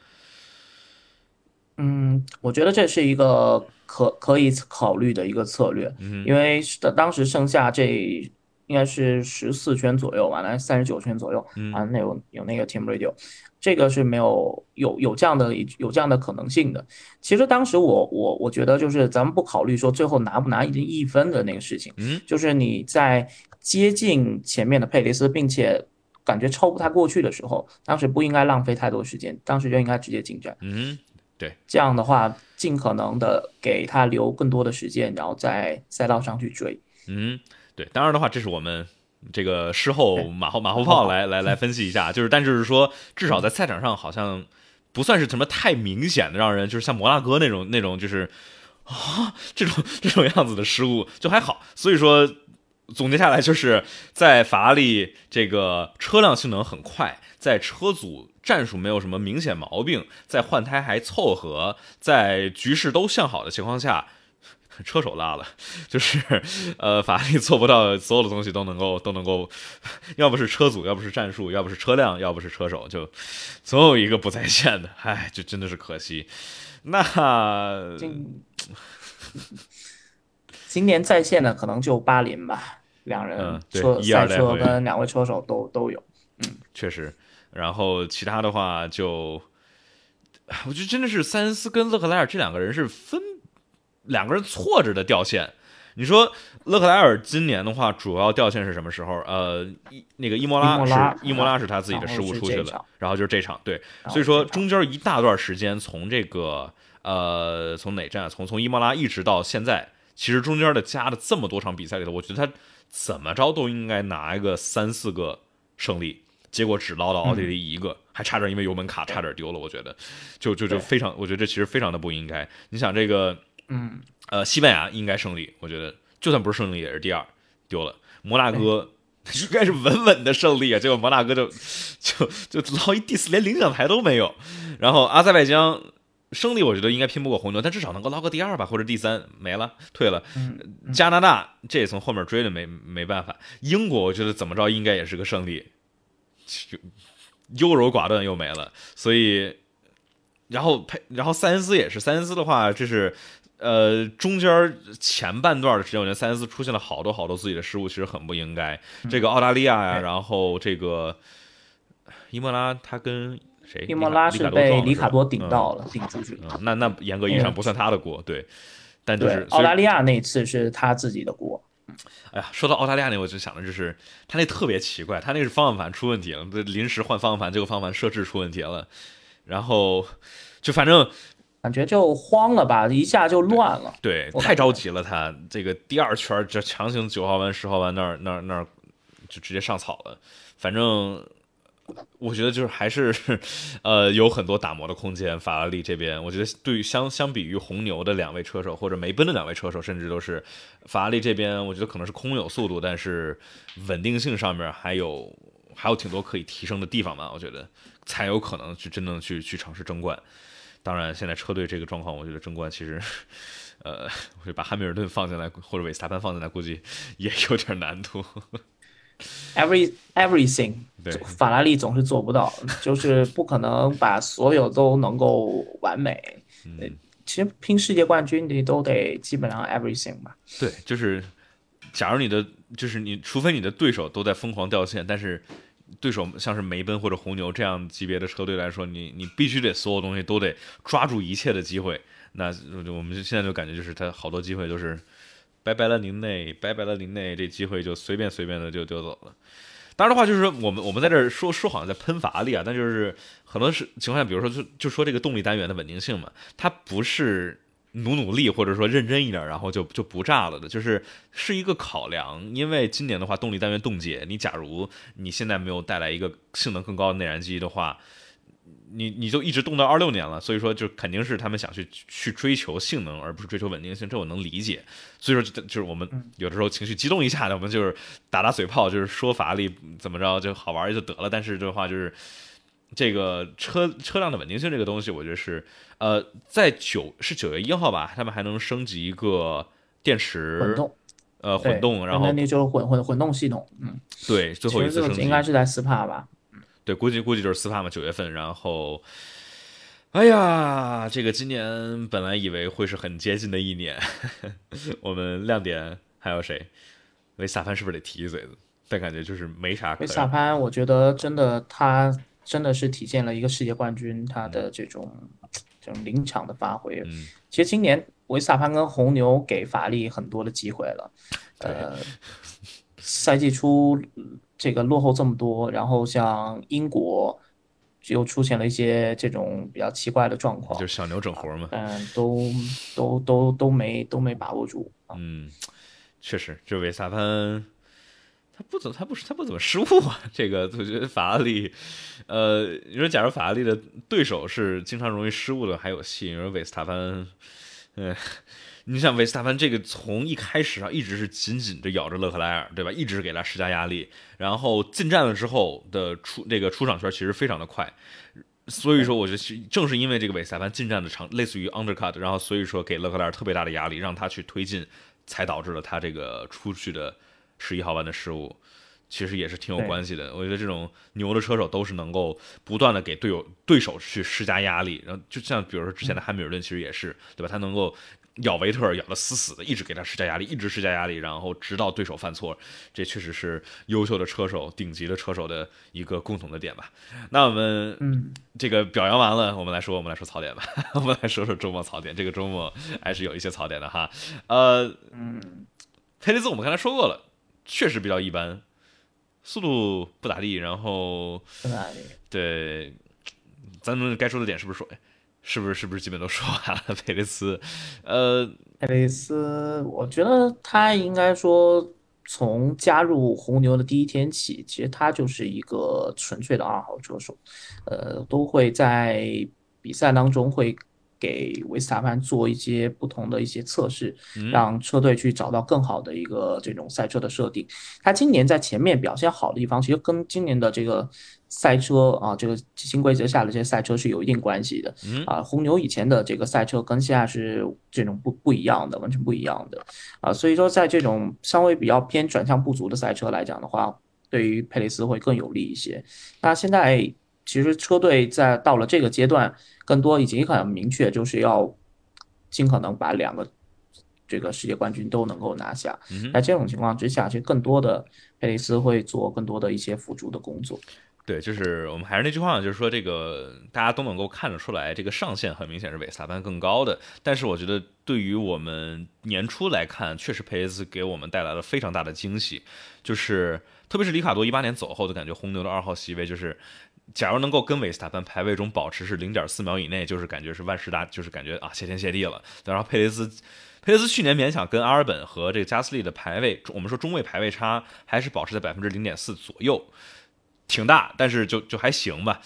Speaker 2: 我觉得这是一个可可以考虑的一个策略，因为当时剩下这应该是十四圈左右吧，来三十九圈左右啊，那有有那个 Team Radio，这个是没有有有这样的有这样的可能性的。其实当时我我我觉得就是咱们不考虑说最后拿不拿一一分的那个事情，
Speaker 1: 嗯，
Speaker 2: 就是你在接近前面的佩雷斯，并且感觉超不太过去的时候，当时不应该浪费太多时间，当时就应该直接进站，
Speaker 1: 嗯。对，
Speaker 2: 这样的话，尽可能的给他留更多的时间，然后在赛道上去追。
Speaker 1: 嗯，对，当然的话，这是我们这个事后马后马后炮来来来分析一下，就是，但就是说，至少在赛场上好像不算是什么太明显的，让人就是像摩纳哥那种那种就是啊这种这种样子的失误就还好。所以说，总结下来就是在法拉利这个车辆性能很快，在车组。战术没有什么明显毛病，在换胎还凑合，在局势都向好的情况下，车手拉了，就是呃，法拉利做不到所有的东西都能够都能够，要不是车组，要不是战术，要不是车辆，要不是车手，就总有一个不在线的，唉，就真的是可惜。那
Speaker 2: 今今年在线的可能就巴林吧，两人车赛车跟两位车手都都有，嗯，
Speaker 1: 确实。然后其他的话就，我觉得真的是塞恩斯跟勒克莱尔这两个人是分两个人错着的掉线。你说勒克莱尔今年的话，主要掉线是什么时候？呃，那个伊莫拉是伊莫拉是他自己的失误出去了，然后就是这场对，所以说中间一大段时间从这个呃，从哪站？从从伊莫拉一直到现在，其实中间的加的这么多场比赛里头，我觉得他怎么着都应该拿一个三四个胜利，结果只捞到奥地利一个，还差点因为油门卡差点丢了。我觉得，就就就非常，我觉得这其实非常的不应该。你想这个，
Speaker 2: 嗯，
Speaker 1: 呃，西班牙应该胜利，我觉得就算不是胜利也是第二，丢了。摩纳哥。应该是稳稳的胜利啊，结果摩纳哥就就就捞一第四，连领奖台都没有。然后阿塞拜疆胜利，我觉得应该拼不过红牛，但至少能够捞个第二吧，或者第三，没了，退了。加拿大这也从后面追的，没没办法。英国我觉得怎么着应该也是个胜利，优柔寡断又没了。所以，然后佩，然后塞恩斯也是，塞恩斯的话，这是。呃，中间前半段的时间，我觉得塞恩斯出现了好多好多自己的失误，其实很不应该。这个澳大利亚呀，然后这个伊莫拉，他跟谁？
Speaker 2: 伊莫拉是被里卡多顶到了，顶出去
Speaker 1: 了。那那严格意义上不算他的锅，对。但就是
Speaker 2: 澳大利亚那次是他自己的锅。
Speaker 1: 哎呀，说到澳大利亚那，我就想的就是他那特别奇怪，他那是方向盘出问题了，临时换方向盘，这个方向盘设置出问题了，然后就反正。
Speaker 2: 感觉就慌了吧，一下就乱了。
Speaker 1: 对，太着急了。他这个第二圈就强行九号弯、十号弯那儿、那儿、那儿就直接上草了。反正我觉得就是还是呃有很多打磨的空间。法拉利这边，我觉得对于相相比于红牛的两位车手或者梅奔的两位车手，甚至都是法拉利这边，我觉得可能是空有速度，但是稳定性上面还有还有挺多可以提升的地方吧。我觉得才有可能去真正去去尝试争冠。当然，现在车队这个状况，我觉得争冠其实，呃，我就把汉密尔顿放进来，或者韦斯塔潘放进来，估计也有点难度。
Speaker 2: Every everything，
Speaker 1: 对，
Speaker 2: 法拉利总是做不到，就是不可能把所有都能够完美。
Speaker 1: 嗯，
Speaker 2: 其实拼世界冠军，你都得基本上 everything 吧。
Speaker 1: 对，就是，假如你的，就是你，除非你的对手都在疯狂掉线，但是。对手像是梅奔或者红牛这样级别的车队来说，你你必须得所有东西都得抓住一切的机会。那我们现在就感觉就是他好多机会都是拜拜了您内，拜拜了您内，这机会就随便随便的就丢走了。当然的话，就是说我们我们在这儿说说好像在喷法拉利啊，但就是很多是情况下，比如说就就说这个动力单元的稳定性嘛，它不是。努努力，或者说认真一点，然后就就不炸了的，就是是一个考量。因为今年的话，动力单元冻结，你假如你现在没有带来一个性能更高的内燃机的话，你你就一直动到二六年了。所以说，就肯定是他们想去去追求性能，而不是追求稳定性，这我能理解。所以说，就是我们有的时候情绪激动一下的，我们就是打打嘴炮，就是说法力怎么着就好玩就得了。但是这话就是。这个车车辆的稳定性这个东西，我觉得是，呃，在九是九月一号吧，他们还能升级一个电池
Speaker 2: 混动，
Speaker 1: 呃，混动，然后
Speaker 2: 那就是混混混动系统，嗯，
Speaker 1: 对，最后一次升级
Speaker 2: 应该是在 SPA 吧，
Speaker 1: 对，估计估计就是斯帕嘛，九月份，然后，哎呀，这个今年本来以为会是很接近的一年，我们亮点还有谁？维萨潘是不是得提一嘴子？但感觉就是没啥。
Speaker 2: 维萨潘，我觉得真的他。真的是体现了一个世界冠军他的这种这种临场的发挥。
Speaker 1: 嗯，
Speaker 2: 其实今年维萨潘跟红牛给法拉利很多的机会了。呃，赛季初这个落后这么多，然后像英国又出现了一些这种比较奇怪的状况，
Speaker 1: 就是小牛整活嘛。
Speaker 2: 嗯，都都都都没都没把握住。
Speaker 1: 嗯，确实，这维斯塔潘。他不怎，他不是他不怎么失误啊。这个我觉得法拉利，呃，你说假如法拉利的对手是经常容易失误的，还有戏。你说维斯塔潘，嗯，你像维斯塔潘这个从一开始啊，一直是紧紧的咬着勒克莱尔，对吧？一直给他施加压力。然后进站了之后的出这个出场圈其实非常的快，所以说我觉得正是因为这个维斯塔潘进站的长，类似于 undercut，然后所以说给勒克莱尔特别大的压力，让他去推进，才导致了他这个出去的。十一号弯的失误，其实也是挺有关系的。我觉得这种牛的车手都是能够不断的给队友、对手去施加压力，然后就像比如说之前的汉密尔顿，其实也是，对吧？他能够咬维特尔咬得死死的，一直给他施加压力，一直施加压力，然后直到对手犯错。这确实是优秀的车手、顶级的车手的一个共同的点吧。那我们
Speaker 2: 嗯，
Speaker 1: 这个表扬完了，我们来说，我们来说槽点吧。我们来说说周末槽点。这个周末还是有一些槽点的哈。呃，
Speaker 2: 嗯，
Speaker 1: 佩雷兹我们刚才说过了。确实比较一般，速度不咋地，然后
Speaker 2: 不咋地。
Speaker 1: 对，咱们该说的点是不是说？是不是是不是基本都说完了？佩雷斯，呃，
Speaker 2: 佩雷斯，我觉得他应该说从加入红牛的第一天起，其实他就是一个纯粹的二号车手，呃，都会在比赛当中会。给维斯塔潘做一些不同的一些测试，让车队去找到更好的一个这种赛车的设定。他今年在前面表现好的地方，其实跟今年的这个赛车啊，这个新规则下的这些赛车是有一定关系的。啊，红牛以前的这个赛车跟现在是这种不不一样的，完全不一样的。啊，所以说在这种稍微比较偏转向不足的赛车来讲的话，对于佩雷斯会更有利一些。那现在。其实车队在到了这个阶段，更多已经很明确，就是要尽可能把两个这个世界冠军都能够拿下。在这种情况之下，其实更多的佩雷斯会做更多的一些辅助的工作。
Speaker 1: 对，就是我们还是那句话，就是说这个大家都能够看得出来，这个上限很明显是韦萨潘更高的。但是我觉得对于我们年初来看，确实佩雷斯给我们带来了非常大的惊喜，就是特别是里卡多一八年走后，就感觉红牛的二号席位就是。假如能够跟韦斯塔潘排位中保持是零点四秒以内，就是感觉是万事大，就是感觉啊谢天谢地了。然后佩雷斯，佩雷斯去年勉强跟阿尔本和这个加斯利的排位，我们说中位排位差还是保持在百分之零点四左右，挺大，但是就就还行吧。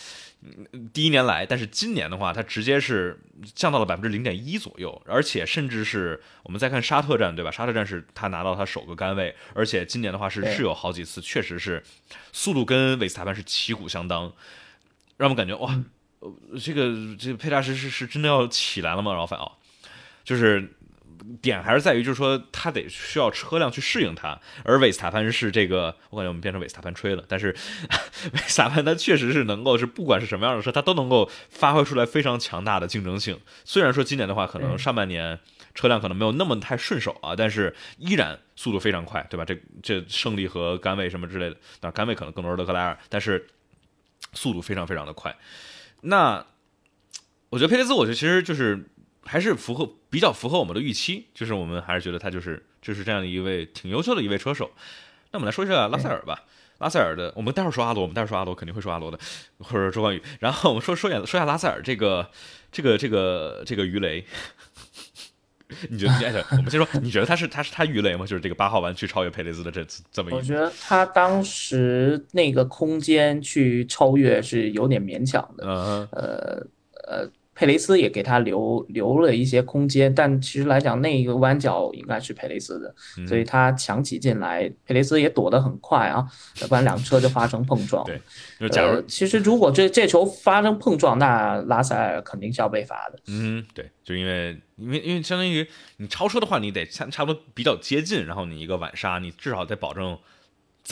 Speaker 1: 第一年来，但是今年的话，它直接是降到了百分之零点一左右，而且甚至是我们再看沙特站，对吧？沙特站是他拿到他首个杆位，而且今年的话是是有好几次，确实是速度跟韦斯塔潘是旗鼓相当，让我们感觉哇，这个这个佩扎什是是真的要起来了吗？然后反哦，就是。点还是在于，就是说他得需要车辆去适应它，而韦斯塔潘是这个，我感觉我们变成韦斯塔潘吹了。但是 韦斯塔潘他确实是能够是不管是什么样的车，他都能够发挥出来非常强大的竞争性。虽然说今年的话，可能上半年车辆可能没有那么太顺手啊，但是依然速度非常快，对吧？这这胜利和甘位什么之类的，那甘位可能更多是勒克莱尔，但是速度非常非常的快。那我觉得佩雷兹，我觉得其实就是。还是符合比较符合我们的预期，就是我们还是觉得他就是就是这样的一位挺优秀的一位车手。那我们来说一下拉塞尔吧，拉塞尔的，我们待会儿说阿罗，我们待会儿说阿罗肯定会说阿罗的，或者周冠宇。然后我们说说下说下拉塞尔这个这个这个这个鱼雷，你觉得？我们先说，你觉得他是他是他鱼雷吗？就是这个八号弯去超越佩雷兹的这次这么一？
Speaker 2: 我觉得他当时那个空间去超越是有点勉强的，呃呃。佩雷斯也给他留留了一些空间，但其实来讲，那一个弯角应该是佩雷斯的，所以他强起进来，佩雷斯也躲得很快啊，要不然两车就发生碰撞。
Speaker 1: 对，就假如
Speaker 2: 其实如果这这球发生碰撞，那拉塞尔肯定是要被罚的。
Speaker 1: 嗯，对，就因为因为因为相当于你超车的话，你得差差不多比较接近，然后你一个晚刹，你至少得保证。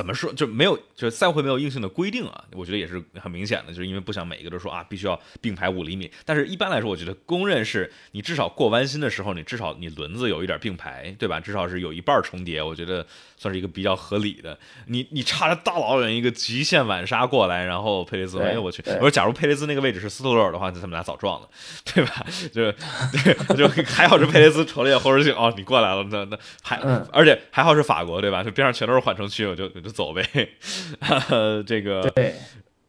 Speaker 1: 怎么说就没有，就是赛会没有硬性的规定啊？我觉得也是很明显的，就是因为不想每一个都说啊，必须要并排五厘米。但是一般来说，我觉得公认是你至少过弯心的时候，你至少你轮子有一点并排，对吧？至少是有一半重叠，我觉得算是一个比较合理的。你你差着大老远一个极限晚刹过来，然后佩雷兹，哎呦我去！我说假如佩雷兹那个位置是斯托勒尔的话，那他们俩早撞了，对吧？就对 就 还好是佩雷兹瞅了一眼后视镜，哦，你过来了，那那还而且还好是法国，对吧？就边上全都是缓冲区，我就。就走呗，这个
Speaker 2: 对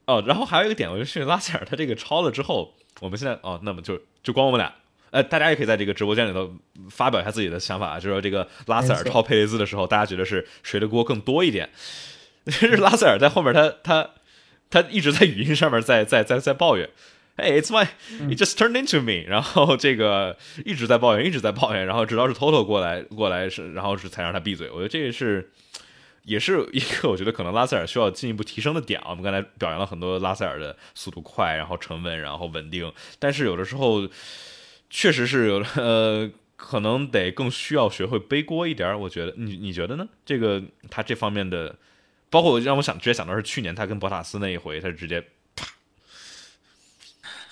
Speaker 1: 哦，然后还有一个点，我就是拉塞尔他这个超了之后，我们现在哦，那么就就光我们俩，呃，大家也可以在这个直播间里头发表一下自己的想法，就是说这个拉塞尔超佩雷兹的时候，大家觉得是谁的锅更多一点？是拉塞尔在后面，他他他一直在语音上面在在在在抱怨，哎，It's my，it just turned into me，然后这个一直在抱怨，一直在抱怨，然后直到是 Toto 过来过来是，然后是才让他闭嘴。我觉得这个是。也是一个我觉得可能拉塞尔需要进一步提升的点啊。我们刚才表扬了很多拉塞尔的速度快，然后沉稳，然后稳定。但是有的时候确实是有呃，可能得更需要学会背锅一点。我觉得你你觉得呢？这个他这方面的，包括让我想直接想到是去年他跟博塔斯那一回，他直接。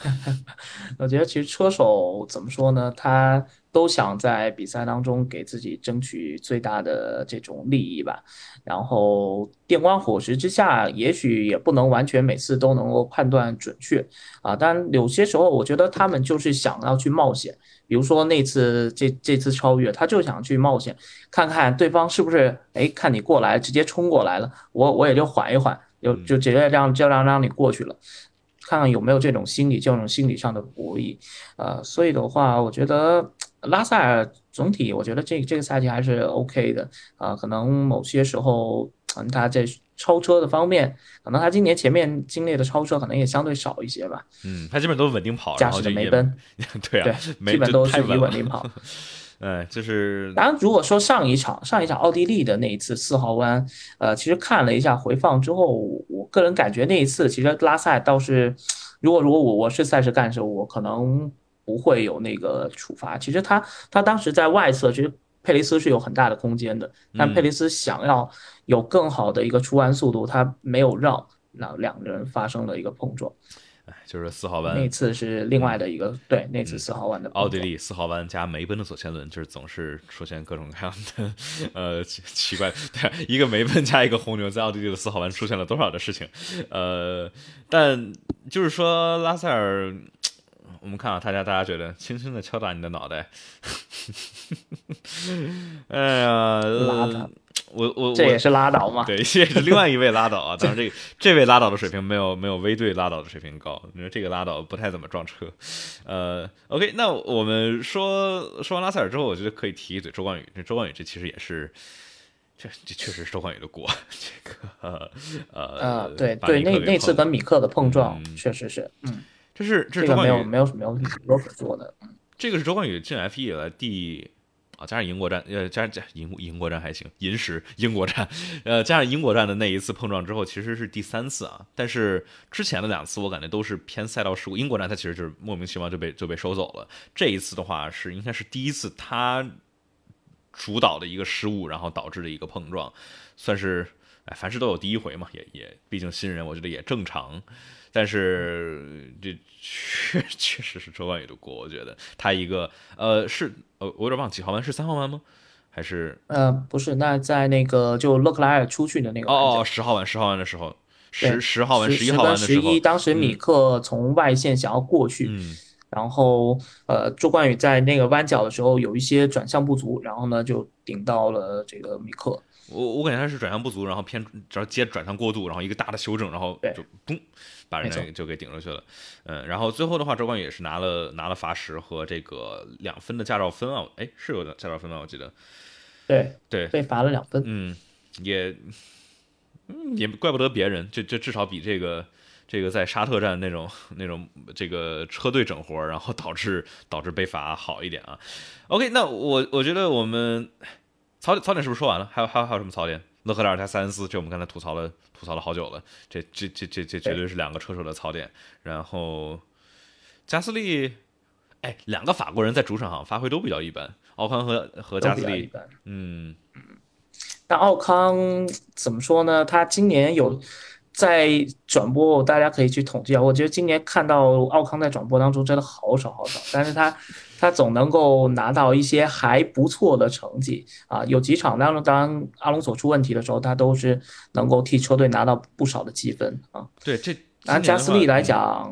Speaker 2: 我觉得其实车手怎么说呢？他。都想在比赛当中给自己争取最大的这种利益吧，然后电光火石之下，也许也不能完全每次都能够判断准确啊。但有些时候，我觉得他们就是想要去冒险，比如说那次这这次超越，他就想去冒险，看看对方是不是哎，看你过来直接冲过来了，我我也就缓一缓，就就直接让就让让你过去了。看看有没有这种心理，这种心理上的博弈。呃，所以的话，我觉得拉塞尔总体，我觉得这这个赛季还是 OK 的。啊，可能某些时候，嗯，他在超车的方面，可能他今年前面经历的超车可能也相对少一些吧。
Speaker 1: 嗯，他基本都是稳定跑，
Speaker 2: 驾驶的梅奔，
Speaker 1: 对啊，
Speaker 2: 基本都是以稳定跑。
Speaker 1: 哎，就是，
Speaker 2: 当然，如果说上一场上一场奥地利的那一次四号弯，呃，其实看了一下回放之后，我个人感觉那一次其实拉塞倒是，如果如果我我是赛事干事，我可能不会有那个处罚。其实他他当时在外侧，其实佩雷斯是有很大的空间的，但佩雷斯想要有更好的一个出弯速度，他没有让，那两个人发生了一个碰撞。
Speaker 1: 就是四号弯，
Speaker 2: 那次是另外的一个对，那次四号弯的
Speaker 1: 奥地利四号弯加梅奔的左前轮，就是总是出现各种各样的呃奇怪，对，一个梅奔加一个红牛在奥地利的四号弯出现了多少的事情，呃，但就是说拉塞尔，我们看啊，大家大家觉得轻轻的敲打你的脑袋，哎呀，拉我我
Speaker 2: 这也是拉倒嘛？
Speaker 1: 对，这也是另外一位拉倒啊。当然，这这位拉倒的水平没有没有 V 队拉倒的水平高。你说这个拉倒不太怎么撞车。呃，OK，那我们说说完拉塞尔之后，我觉得可以提一嘴周冠宇。这周冠宇这其实也是，这这确实是周冠宇的锅。这个呃，
Speaker 2: 对对，那那次跟米克的碰撞确实是，嗯，
Speaker 1: 这是这
Speaker 2: 个没有没有没有什么可说的。
Speaker 1: 这个是周冠宇进 F1 以来第。啊，加上英国站，呃，加上加英英国站还行，银石英国站，呃，加上英国站的那一次碰撞之后，其实是第三次啊。但是之前的两次我感觉都是偏赛道事故，英国站他其实就是莫名其妙就被就被收走了。这一次的话是应该是第一次他主导的一个失误，然后导致的一个碰撞，算是哎，凡事都有第一回嘛，也也毕竟新人，我觉得也正常。但是这确 确实是周冠宇的锅，我觉得他一个呃是呃我有点忘几号弯是三号弯吗？还是
Speaker 2: 呃不是？那在那个就勒克莱尔出去的那个
Speaker 1: 哦哦十号弯十号弯的时候十十号弯十一号弯的
Speaker 2: 时候，十一当时米克从外线想要过去，然后呃周冠宇在那个弯角的时候有一些转向不足，然后呢就顶到了这个米克。
Speaker 1: 我我感觉他是转向不足，然后偏只要接转向过度，然后一个大的修正，然后就咚。把人家就给顶出去了，嗯，然后最后的话，周冠宇也是拿了拿了罚时和这个两分的驾照分啊，哎，是有的驾照分吗？我记得，
Speaker 2: 对
Speaker 1: 对，
Speaker 2: 被罚了两分，
Speaker 1: 嗯，也也怪不得别人，就就至少比这个这个在沙特站那种那种这个车队整活，然后导致导致被罚好一点啊。OK，那我我觉得我们槽槽点是不是说完了？还有还有还有什么槽点？勒克莱尔加塞恩斯，这我们刚才吐槽了，吐槽了好久了。这这这这这绝对是两个车手的槽点。然后加斯利，哎，两个法国人在主场上发挥都比较一般。奥康和和加斯利，嗯
Speaker 2: 嗯。但奥康怎么说呢？他今年有在转播，大家可以去统计啊。我觉得今年看到奥康在转播当中真的好少好少，但是他。他总能够拿到一些还不错的成绩啊，有几场当中，当阿隆索出问题的时候，他都是能够替车队拿到不少的积分啊。
Speaker 1: 对，这
Speaker 2: 拿加斯利来讲，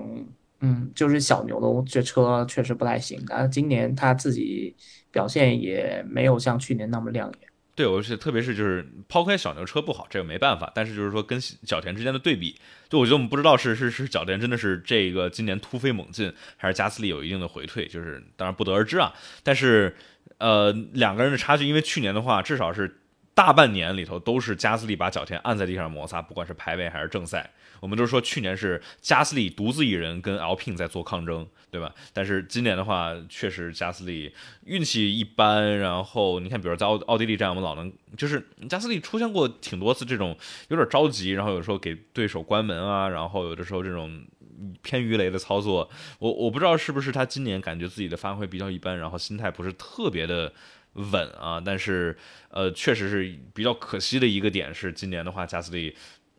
Speaker 2: 嗯，就是小牛的这车确实不太行啊。今年他自己表现也没有像去年那么亮眼。
Speaker 1: 对，我是特别是就是抛开小牛车不好，这个没办法。但是就是说跟小田之间的对比，就我觉得我们不知道是是是角田真的是这个今年突飞猛进，还是加斯利有一定的回退，就是当然不得而知啊。但是呃两个人的差距，因为去年的话至少是大半年里头都是加斯利把角田按在地上摩擦，不管是排位还是正赛。我们都说去年是加斯利独自一人跟 L P 在做抗争，对吧？但是今年的话，确实加斯利运气一般。然后你看，比如在奥奥地利站，我们老能就是加斯利出现过挺多次这种有点着急，然后有时候给对手关门啊，然后有的时候这种偏鱼雷的操作。我我不知道是不是他今年感觉自己的发挥比较一般，然后心态不是特别的稳啊。但是呃，确实是比较可惜的一个点是，今年的话，加斯利。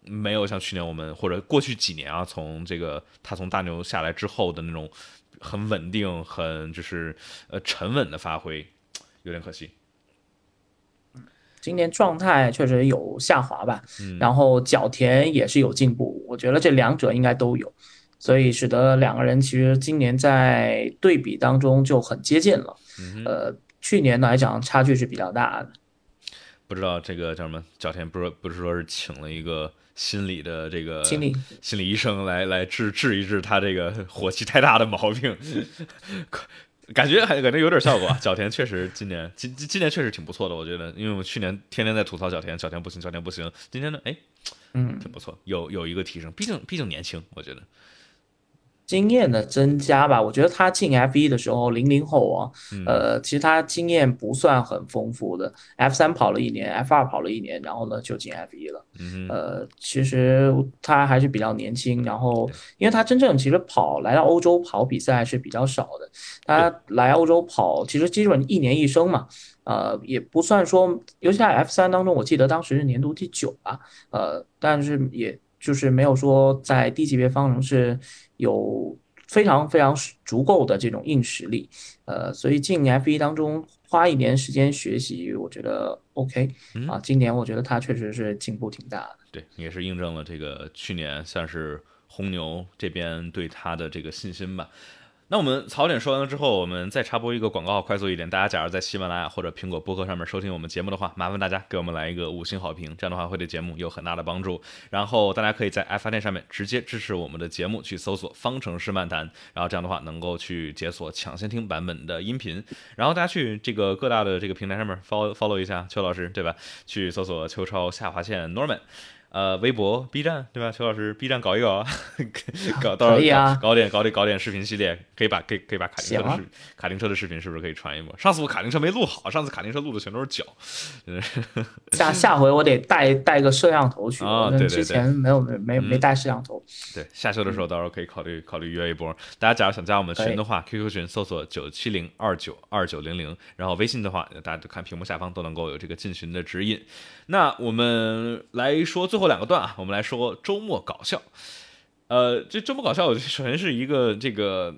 Speaker 1: 没有像去年我们或者过去几年啊，从这个他从大牛下来之后的那种很稳定、很就是呃沉稳的发挥，有点可惜。
Speaker 2: 今年状态确实有下滑吧，然后角田也是有进步，我觉得这两者应该都有，所以使得两个人其实今年在对比当中就很接近了。呃，去年来讲差距是比较大的。
Speaker 1: 不知道这个叫什么？角田不是不是说是请了一个心理的这个
Speaker 2: 心理
Speaker 1: 心理医生来来治治一治他这个火气太大的毛病，感觉还感觉有点效果。角田确实今年今今年确实挺不错的，我觉得，因为我去年天天在吐槽角田，角田不行，角田不行。今天呢，哎，
Speaker 2: 嗯，
Speaker 1: 挺不错，有有一个提升，毕竟毕竟年轻，我觉得。
Speaker 2: 经验的增加吧，我觉得他进 F 一的时候，零零后啊，呃，其实他经验不算很丰富的，F 三跑了一年，F 二跑了一年，然后呢就进 F 一了。呃，其实他还是比较年轻，然后因为他真正其实跑来到欧洲跑比赛是比较少的，他来欧洲跑其实基本一年一生嘛，呃，也不算说，尤其在 F 三当中，我记得当时是年度第九吧，呃，但是也就是没有说在低级别方程式。有非常非常足够的这种硬实力，呃，所以进 F 一当中花一年时间学习，我觉得 OK 啊。今年我觉得他确实是进步挺大的，
Speaker 1: 对，也是印证了这个去年算是红牛这边对他的这个信心吧。那我们槽点说完了之后，我们再插播一个广告，快速一点。大家假如在喜马拉雅或者苹果播客上面收听我们节目的话，麻烦大家给我们来一个五星好评，这样的话会对节目有很大的帮助。然后大家可以在 F 店上面直接支持我们的节目，去搜索“方程式漫谈”，然后这样的话能够去解锁抢先听版本的音频。然后大家去这个各大的这个平台上面 follow follow 一下邱老师，对吧？去搜索“邱超下划线 Norman”。呃，微博、B 站，对吧？邱老师，B 站搞一搞，搞到时候搞点搞点搞点视频系列，可以把可以可以把卡丁车的视卡丁车的视频是不是可以传一波？上次我卡丁车没录好，上次卡丁车录的全都是脚，
Speaker 2: 下下回我得 带带个摄像头去
Speaker 1: 啊！对对对，
Speaker 2: 之前没有没没没带摄像头。
Speaker 1: 对，下车的时候到时候可以考虑考虑约一波。大家假如想加我们群的话，QQ 群搜索九七零二九二九零零，然后微信的话，大家都看屏幕下方都能够有这个进群的指引。那我们来说最后两个段啊，我们来说周末搞笑。呃，这周末搞笑，我首先是一个这个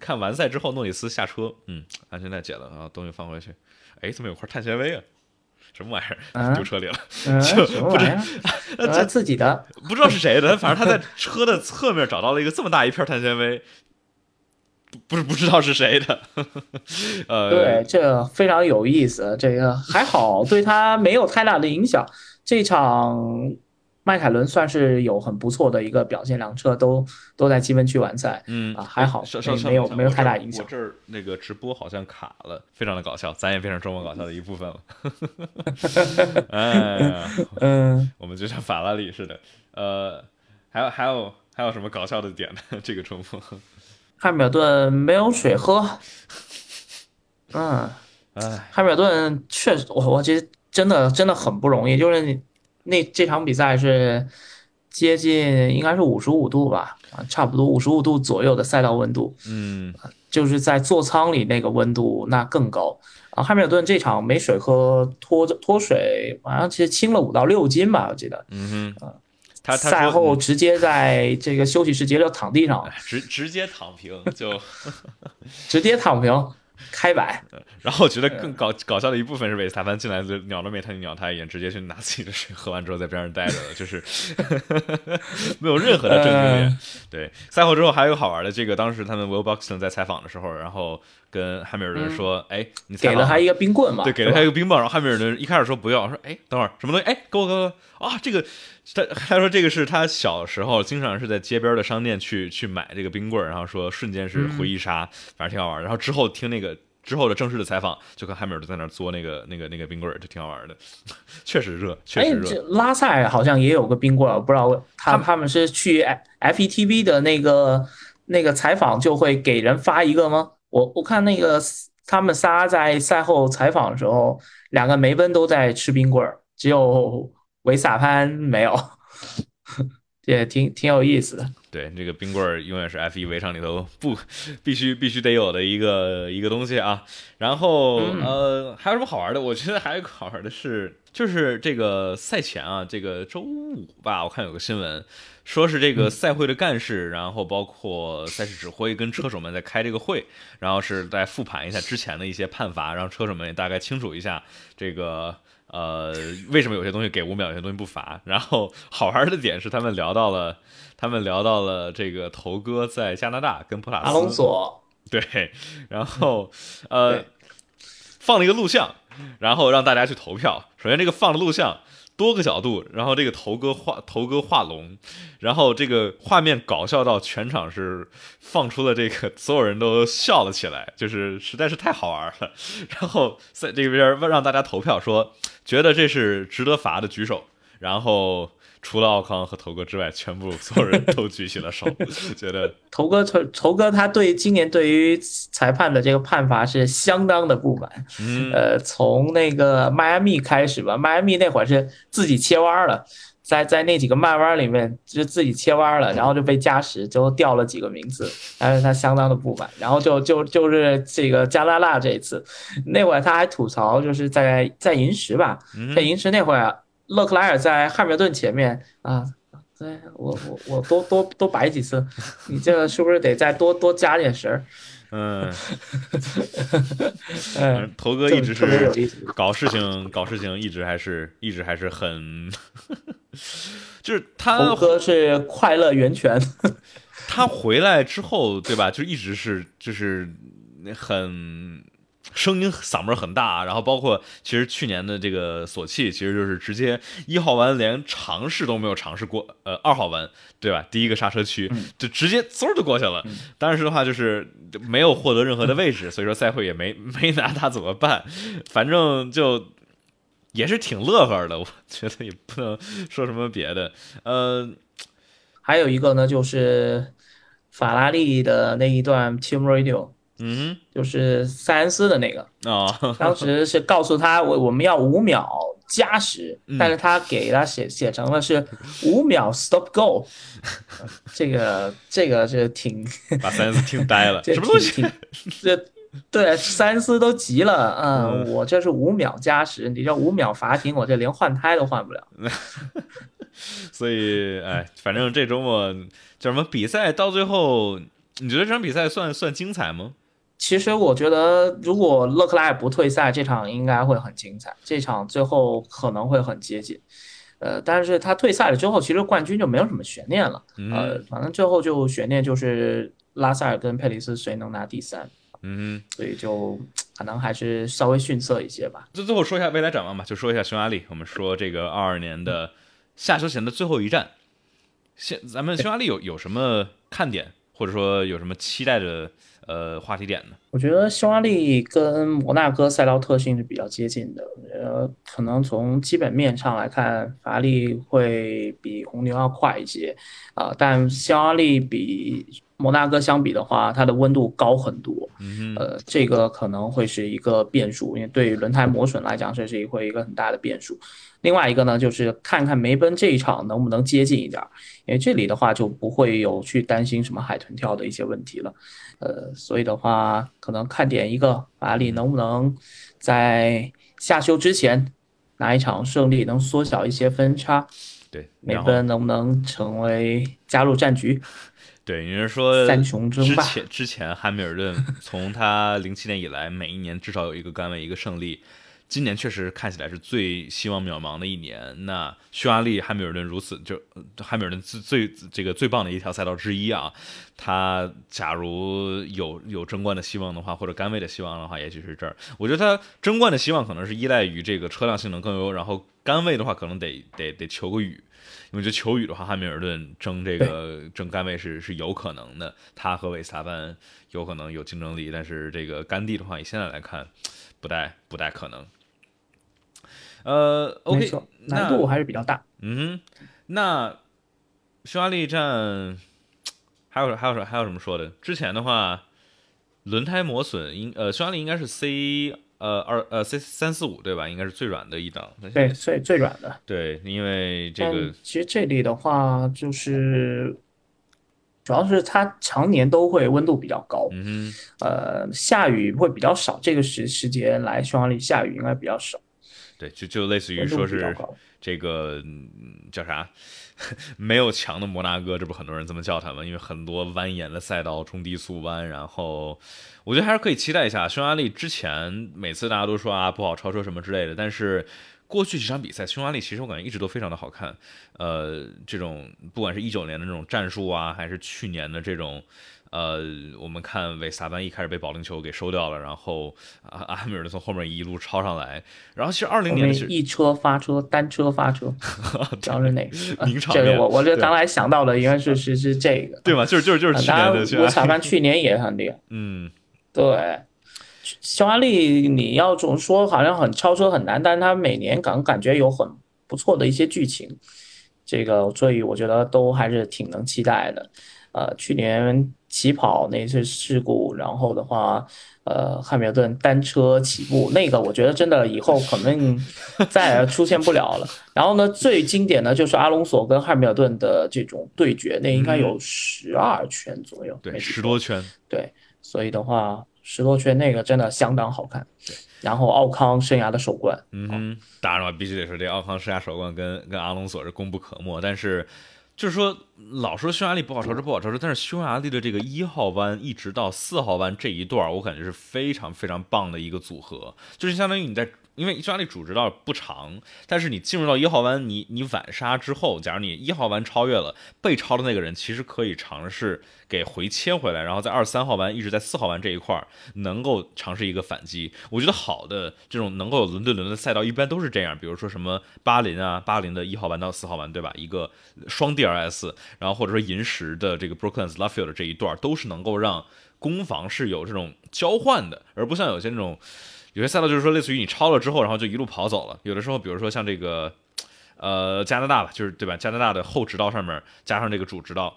Speaker 1: 看完赛之后，诺里斯下车，嗯，安全带解了，然后东西放回去，哎，怎么有块碳纤维啊？什么玩意儿？丢车里了？就不知
Speaker 2: 道 自己的，
Speaker 1: 不知道是谁的，反正他在车的侧面找到了一个这么大一片碳纤维。不是不知道是谁的，呃，
Speaker 2: 对，这非常有意思。这个还好，对他没有太大的影响。这场迈凯伦算是有很不错的一个表现，两车都都在积分区完赛。
Speaker 1: 嗯
Speaker 2: 啊，还好，没有没有太大影响。
Speaker 1: 我这儿那个直播好像卡了，非常的搞笑，咱也变成周末搞笑的一部分了。哎，
Speaker 2: 嗯，
Speaker 1: 我们就像法拉利似的。呃，还有还有还有什么搞笑的点呢？这个周末。
Speaker 2: 汉密尔顿没有水喝，嗯，
Speaker 1: 哎，
Speaker 2: 汉密尔顿确实，我我觉得真的真的很不容易，就是那这场比赛是接近应该是五十五度吧，啊，差不多五十五度左右的赛道温度，
Speaker 1: 嗯，
Speaker 2: 就是在座舱里那个温度那更高啊。汉密尔顿这场没水喝，脱脱水，好像其实轻了五到六斤吧，我记得，
Speaker 1: 嗯
Speaker 2: 哼，
Speaker 1: 啊。他
Speaker 2: 赛后直接在这个休息室直接就躺地上，
Speaker 1: 直直接躺平就
Speaker 2: 直接躺平开摆。
Speaker 1: 然后我觉得更搞搞笑的一部分是维斯塔潘进来就鸟都没他鸟他一眼，直接去拿自己的水喝完之后在边上待着了，就是 没有任何的正经脸。对赛后之后还有好玩的，这个当时他们 Will Buxton 在采访的时候，然后。跟汉密尔顿说：“哎，你
Speaker 2: 给了他一个冰棍嘛？
Speaker 1: 对，给了他一个冰棒。然后汉密尔顿一开始说不要，说哎，等会儿什么东西？哎，给我给我啊！这个他他说这个是他小时候经常是在街边的商店去去买这个冰棍然后说瞬间是回忆杀，反正挺好玩。然后之后听那个之后的正式的采访，就看汉密尔顿在那嘬那个那个那个冰棍就挺好玩的，确实热，确实热。
Speaker 2: 拉塞好像也有个冰棍我不知道他他们是去 FETV 的那个那个采访就会给人发一个吗？”我我看那个他们仨在赛后采访的时候，两个梅奔都在吃冰棍儿，只有维萨潘没有，也挺挺有意思的。
Speaker 1: 对，这个冰棍儿永远是 F 一围场里头不必须必须得有的一个一个东西啊。然后呃，还有什么好玩的？我觉得还有个好玩的是，就是这个赛前啊，这个周五吧，我看有个新闻。说是这个赛会的干事，然后包括赛事指挥跟车手们在开这个会，然后是在复盘一下之前的一些判罚，让车手们也大概清楚一下这个呃为什么有些东西给五秒，有些东西不罚。然后好玩的点是他们聊到了，他们聊到了这个头哥在加拿大跟普拉斯，
Speaker 2: 阿隆索
Speaker 1: 对，然后呃。放了一个录像，然后让大家去投票。首先这个放的录像。多个角度，然后这个头哥画头哥画龙，然后这个画面搞笑到全场是放出了这个所有人都笑了起来，就是实在是太好玩了。然后在这边让大家投票，说觉得这是值得罚的举手，然后。除了奥康和头哥之外，全部所有人都举起了手，觉得
Speaker 2: 头哥头头哥他对今年对于裁判的这个判罚是相当的不满。
Speaker 1: 嗯，
Speaker 2: 呃，从那个迈阿密开始吧，迈阿密那会儿是自己切弯了，在在那几个慢弯里面就自己切弯了，然后就被加时，最后掉了几个名次，但是他相当的不满。然后就就就是这个加拉纳这一次，那会儿他还吐槽，就是在在银石吧，在银石那会儿。勒克莱尔在汉密尔顿前面啊，对我我我多多多摆几次，你这个是不是得再多多加点神儿？
Speaker 1: 嗯，嗯，头哥一直是搞事情，搞事情一直还是一直还是很，就是他
Speaker 2: 头哥是快乐源泉，
Speaker 1: 他回来之后对吧？就一直是就是很。声音嗓门很大，然后包括其实去年的这个索契，其实就是直接一号弯连尝试都没有尝试过，呃，二号弯对吧？第一个刹车区就直接嗖就过去了。当时的话就是没有获得任何的位置，所以说赛会也没 没拿他怎么办，反正就也是挺乐呵的。我觉得也不能说什么别的。呃，
Speaker 2: 还有一个呢，就是法拉利的那一段 Team Radio。
Speaker 1: 嗯，
Speaker 2: 就是塞恩斯的那个
Speaker 1: 啊，
Speaker 2: 当时是告诉他我我们要五秒加时，但是他给他写写成了是五秒 stop go，这个这个是挺
Speaker 1: 把塞恩斯听呆了，什么东西？
Speaker 2: 这对塞恩斯都急了，嗯，我这是五秒加时，你这五秒罚停，我这连换胎都换不了。
Speaker 1: 所以哎，反正这周末叫什么比赛到最后，你觉得这场比赛算算精彩吗？
Speaker 2: 其实我觉得，如果勒克莱尔不退赛，这场应该会很精彩。这场最后可能会很接近，呃，但是他退赛了之后，其实冠军就没有什么悬念了。呃，反正最后就悬念就是拉塞尔跟佩雷斯谁能拿第三。
Speaker 1: 嗯，
Speaker 2: 所以就 可能还是稍微逊色一些吧。
Speaker 1: 就最后说一下未来展望吧，就说一下匈牙利。我们说这个二二年的下休前的最后一站，现咱们匈牙利有有什么看点，或者说有什么期待的？呃，话题点呢？
Speaker 2: 我觉得匈牙利跟摩纳哥赛道特性是比较接近的。呃，可能从基本面上来看，法拉利会比红牛要快一些啊。但匈牙利比摩纳哥相比的话，它的温度高很多。
Speaker 1: 嗯
Speaker 2: 呃，这个可能会是一个变数，因为对于轮胎磨损来讲，这是一会一个很大的变数。另外一个呢，就是看看梅奔这一场能不能接近一点，因为这里的话就不会有去担心什么海豚跳的一些问题了。呃，所以的话，可能看点一个法拉利能不能在下休之前拿一场胜利，能缩小一些分差。
Speaker 1: 对，
Speaker 2: 梅奔能不能成为加入战局？
Speaker 1: 对，你是说
Speaker 2: 三雄争霸？
Speaker 1: 之前之前汉密尔顿从他零七年以来，每一年至少有一个杆位一个胜利。今年确实看起来是最希望渺茫的一年。那匈牙利汉密尔顿如此，就汉密尔顿最最这个最棒的一条赛道之一啊。他假如有有争冠的希望的话，或者杆位的希望的话，也许是这儿。我觉得他争冠的希望可能是依赖于这个车辆性能更优，然后杆位的话可能得得得求个雨。因为这求雨的话，汉密尔顿争这个争杆位是是有可能的，他和维斯塔潘有可能有竞争力。但是这个甘地的话，以现在来看，不太不太可能。呃，OK，
Speaker 2: 难度还是比较大。
Speaker 1: 嗯，那匈牙利站还有还有什还有什么说的？之前的话，轮胎磨损应呃，匈牙利应该是 C 呃二呃 C 三四五对吧？应该是最软的一档。
Speaker 2: 对，最最软的。
Speaker 1: 对，因为这个
Speaker 2: 其实这里的话，就是主要是它常年都会温度比较高。
Speaker 1: 嗯
Speaker 2: 呃，下雨会比较少，这个时时节来匈牙利下雨应该比较少。
Speaker 1: 对，就就类似于说是这个叫啥，没有墙的摩纳哥，这不很多人这么叫他吗？因为很多蜿蜒的赛道，中低速弯，然后我觉得还是可以期待一下。匈牙利之前每次大家都说啊不好超车什么之类的，但是过去几场比赛，匈牙利其实我感觉一直都非常的好看。呃，这种不管是一九年的这种战术啊，还是去年的这种。呃，我们看维萨班一开始被保龄球给收掉了，然后啊，阿米尔从后面一路超上来，然后其实二零年的是
Speaker 2: 一车发车，单车发车，知道是哪个？这个我我这刚才想到的应该是是是这个，
Speaker 1: 对吧？就是就是就是去年的匈牙利，
Speaker 2: 维萨班去年也很厉害，
Speaker 1: 嗯，
Speaker 2: 对。匈牙利，你要总说好像很超车很难，但是他每年感感觉有很不错的一些剧情，这个所以我觉得都还是挺能期待的。呃，去年起跑那次事故，然后的话，呃，汉密尔顿单车起步那个，我觉得真的以后可能再也出现不了了。然后呢，最经典的就是阿隆索跟汉密尔顿的这种对决，那应该有十二圈左右，
Speaker 1: 对，十多圈，
Speaker 2: 对，所以的话，十多圈那个真的相当好看。对然后奥康生涯的首冠，
Speaker 1: 嗯，当然了，必须得说这奥康生涯首冠跟跟阿隆索是功不可没，但是。就是说，老说匈牙利不好超车，不好超车，但是匈牙利的这个一号弯一直到四号弯这一段，我感觉是非常非常棒的一个组合，就是相当于你在。因为匈牙利主直道不长，但是你进入到一号弯，你你晚刹之后，假如你一号弯超越了被超的那个人，其实可以尝试给回切回来，然后在二三号弯一直在四号弯这一块儿能够尝试一个反击。我觉得好的这种能够有轮对轮的赛道一般都是这样，比如说什么巴林啊，巴林的一号弯到四号弯，对吧？一个双 DRS，然后或者说银石的这个 Brooklands Luffield 这一段都是能够让攻防是有这种交换的，而不像有些那种。有些赛道就是说，类似于你超了之后，然后就一路跑走了。有的时候，比如说像这个，呃，加拿大吧，就是对吧？加拿大的后直道上面加上这个主直道，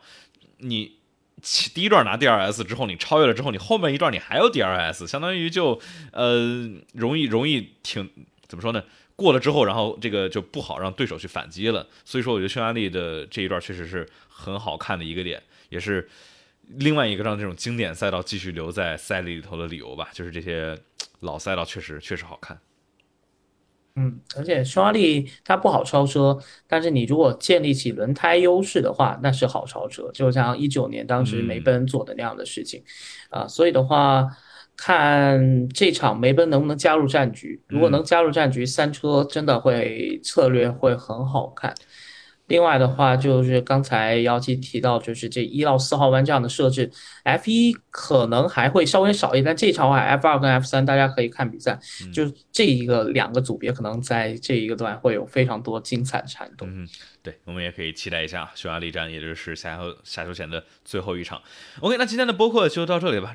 Speaker 1: 你第一段拿 DRS 之后，你超越了之后，你后面一段你还有 DRS，相当于就呃容易容易挺怎么说呢？过了之后，然后这个就不好让对手去反击了。所以说，我觉得匈牙利的这一段确实是很好看的一个点，也是另外一个让这种经典赛道继续留在赛里里头的理由吧，就是这些。老赛道确实确实好看，
Speaker 2: 嗯，而且匈牙利它不好超车，但是你如果建立起轮胎优势的话，那是好超车，就像一九年当时梅奔做的那样的事情，啊，所以的话，看这场梅奔能不能加入战局，如果能加入战局，三车真的会策略会很好看。另外的话，就是刚才姚琪提到，就是这一到四号弯这样的设置，F 一可能还会稍微少一点，但这场话 F 二跟 F 三大家可以看比赛，就是这一个两个组别可能在这一个段会有非常多精彩的缠斗。
Speaker 1: 嗯，对，我们也可以期待一下匈牙利站，也就是下周下周前的最后一场。OK，那今天的播客就到这里吧。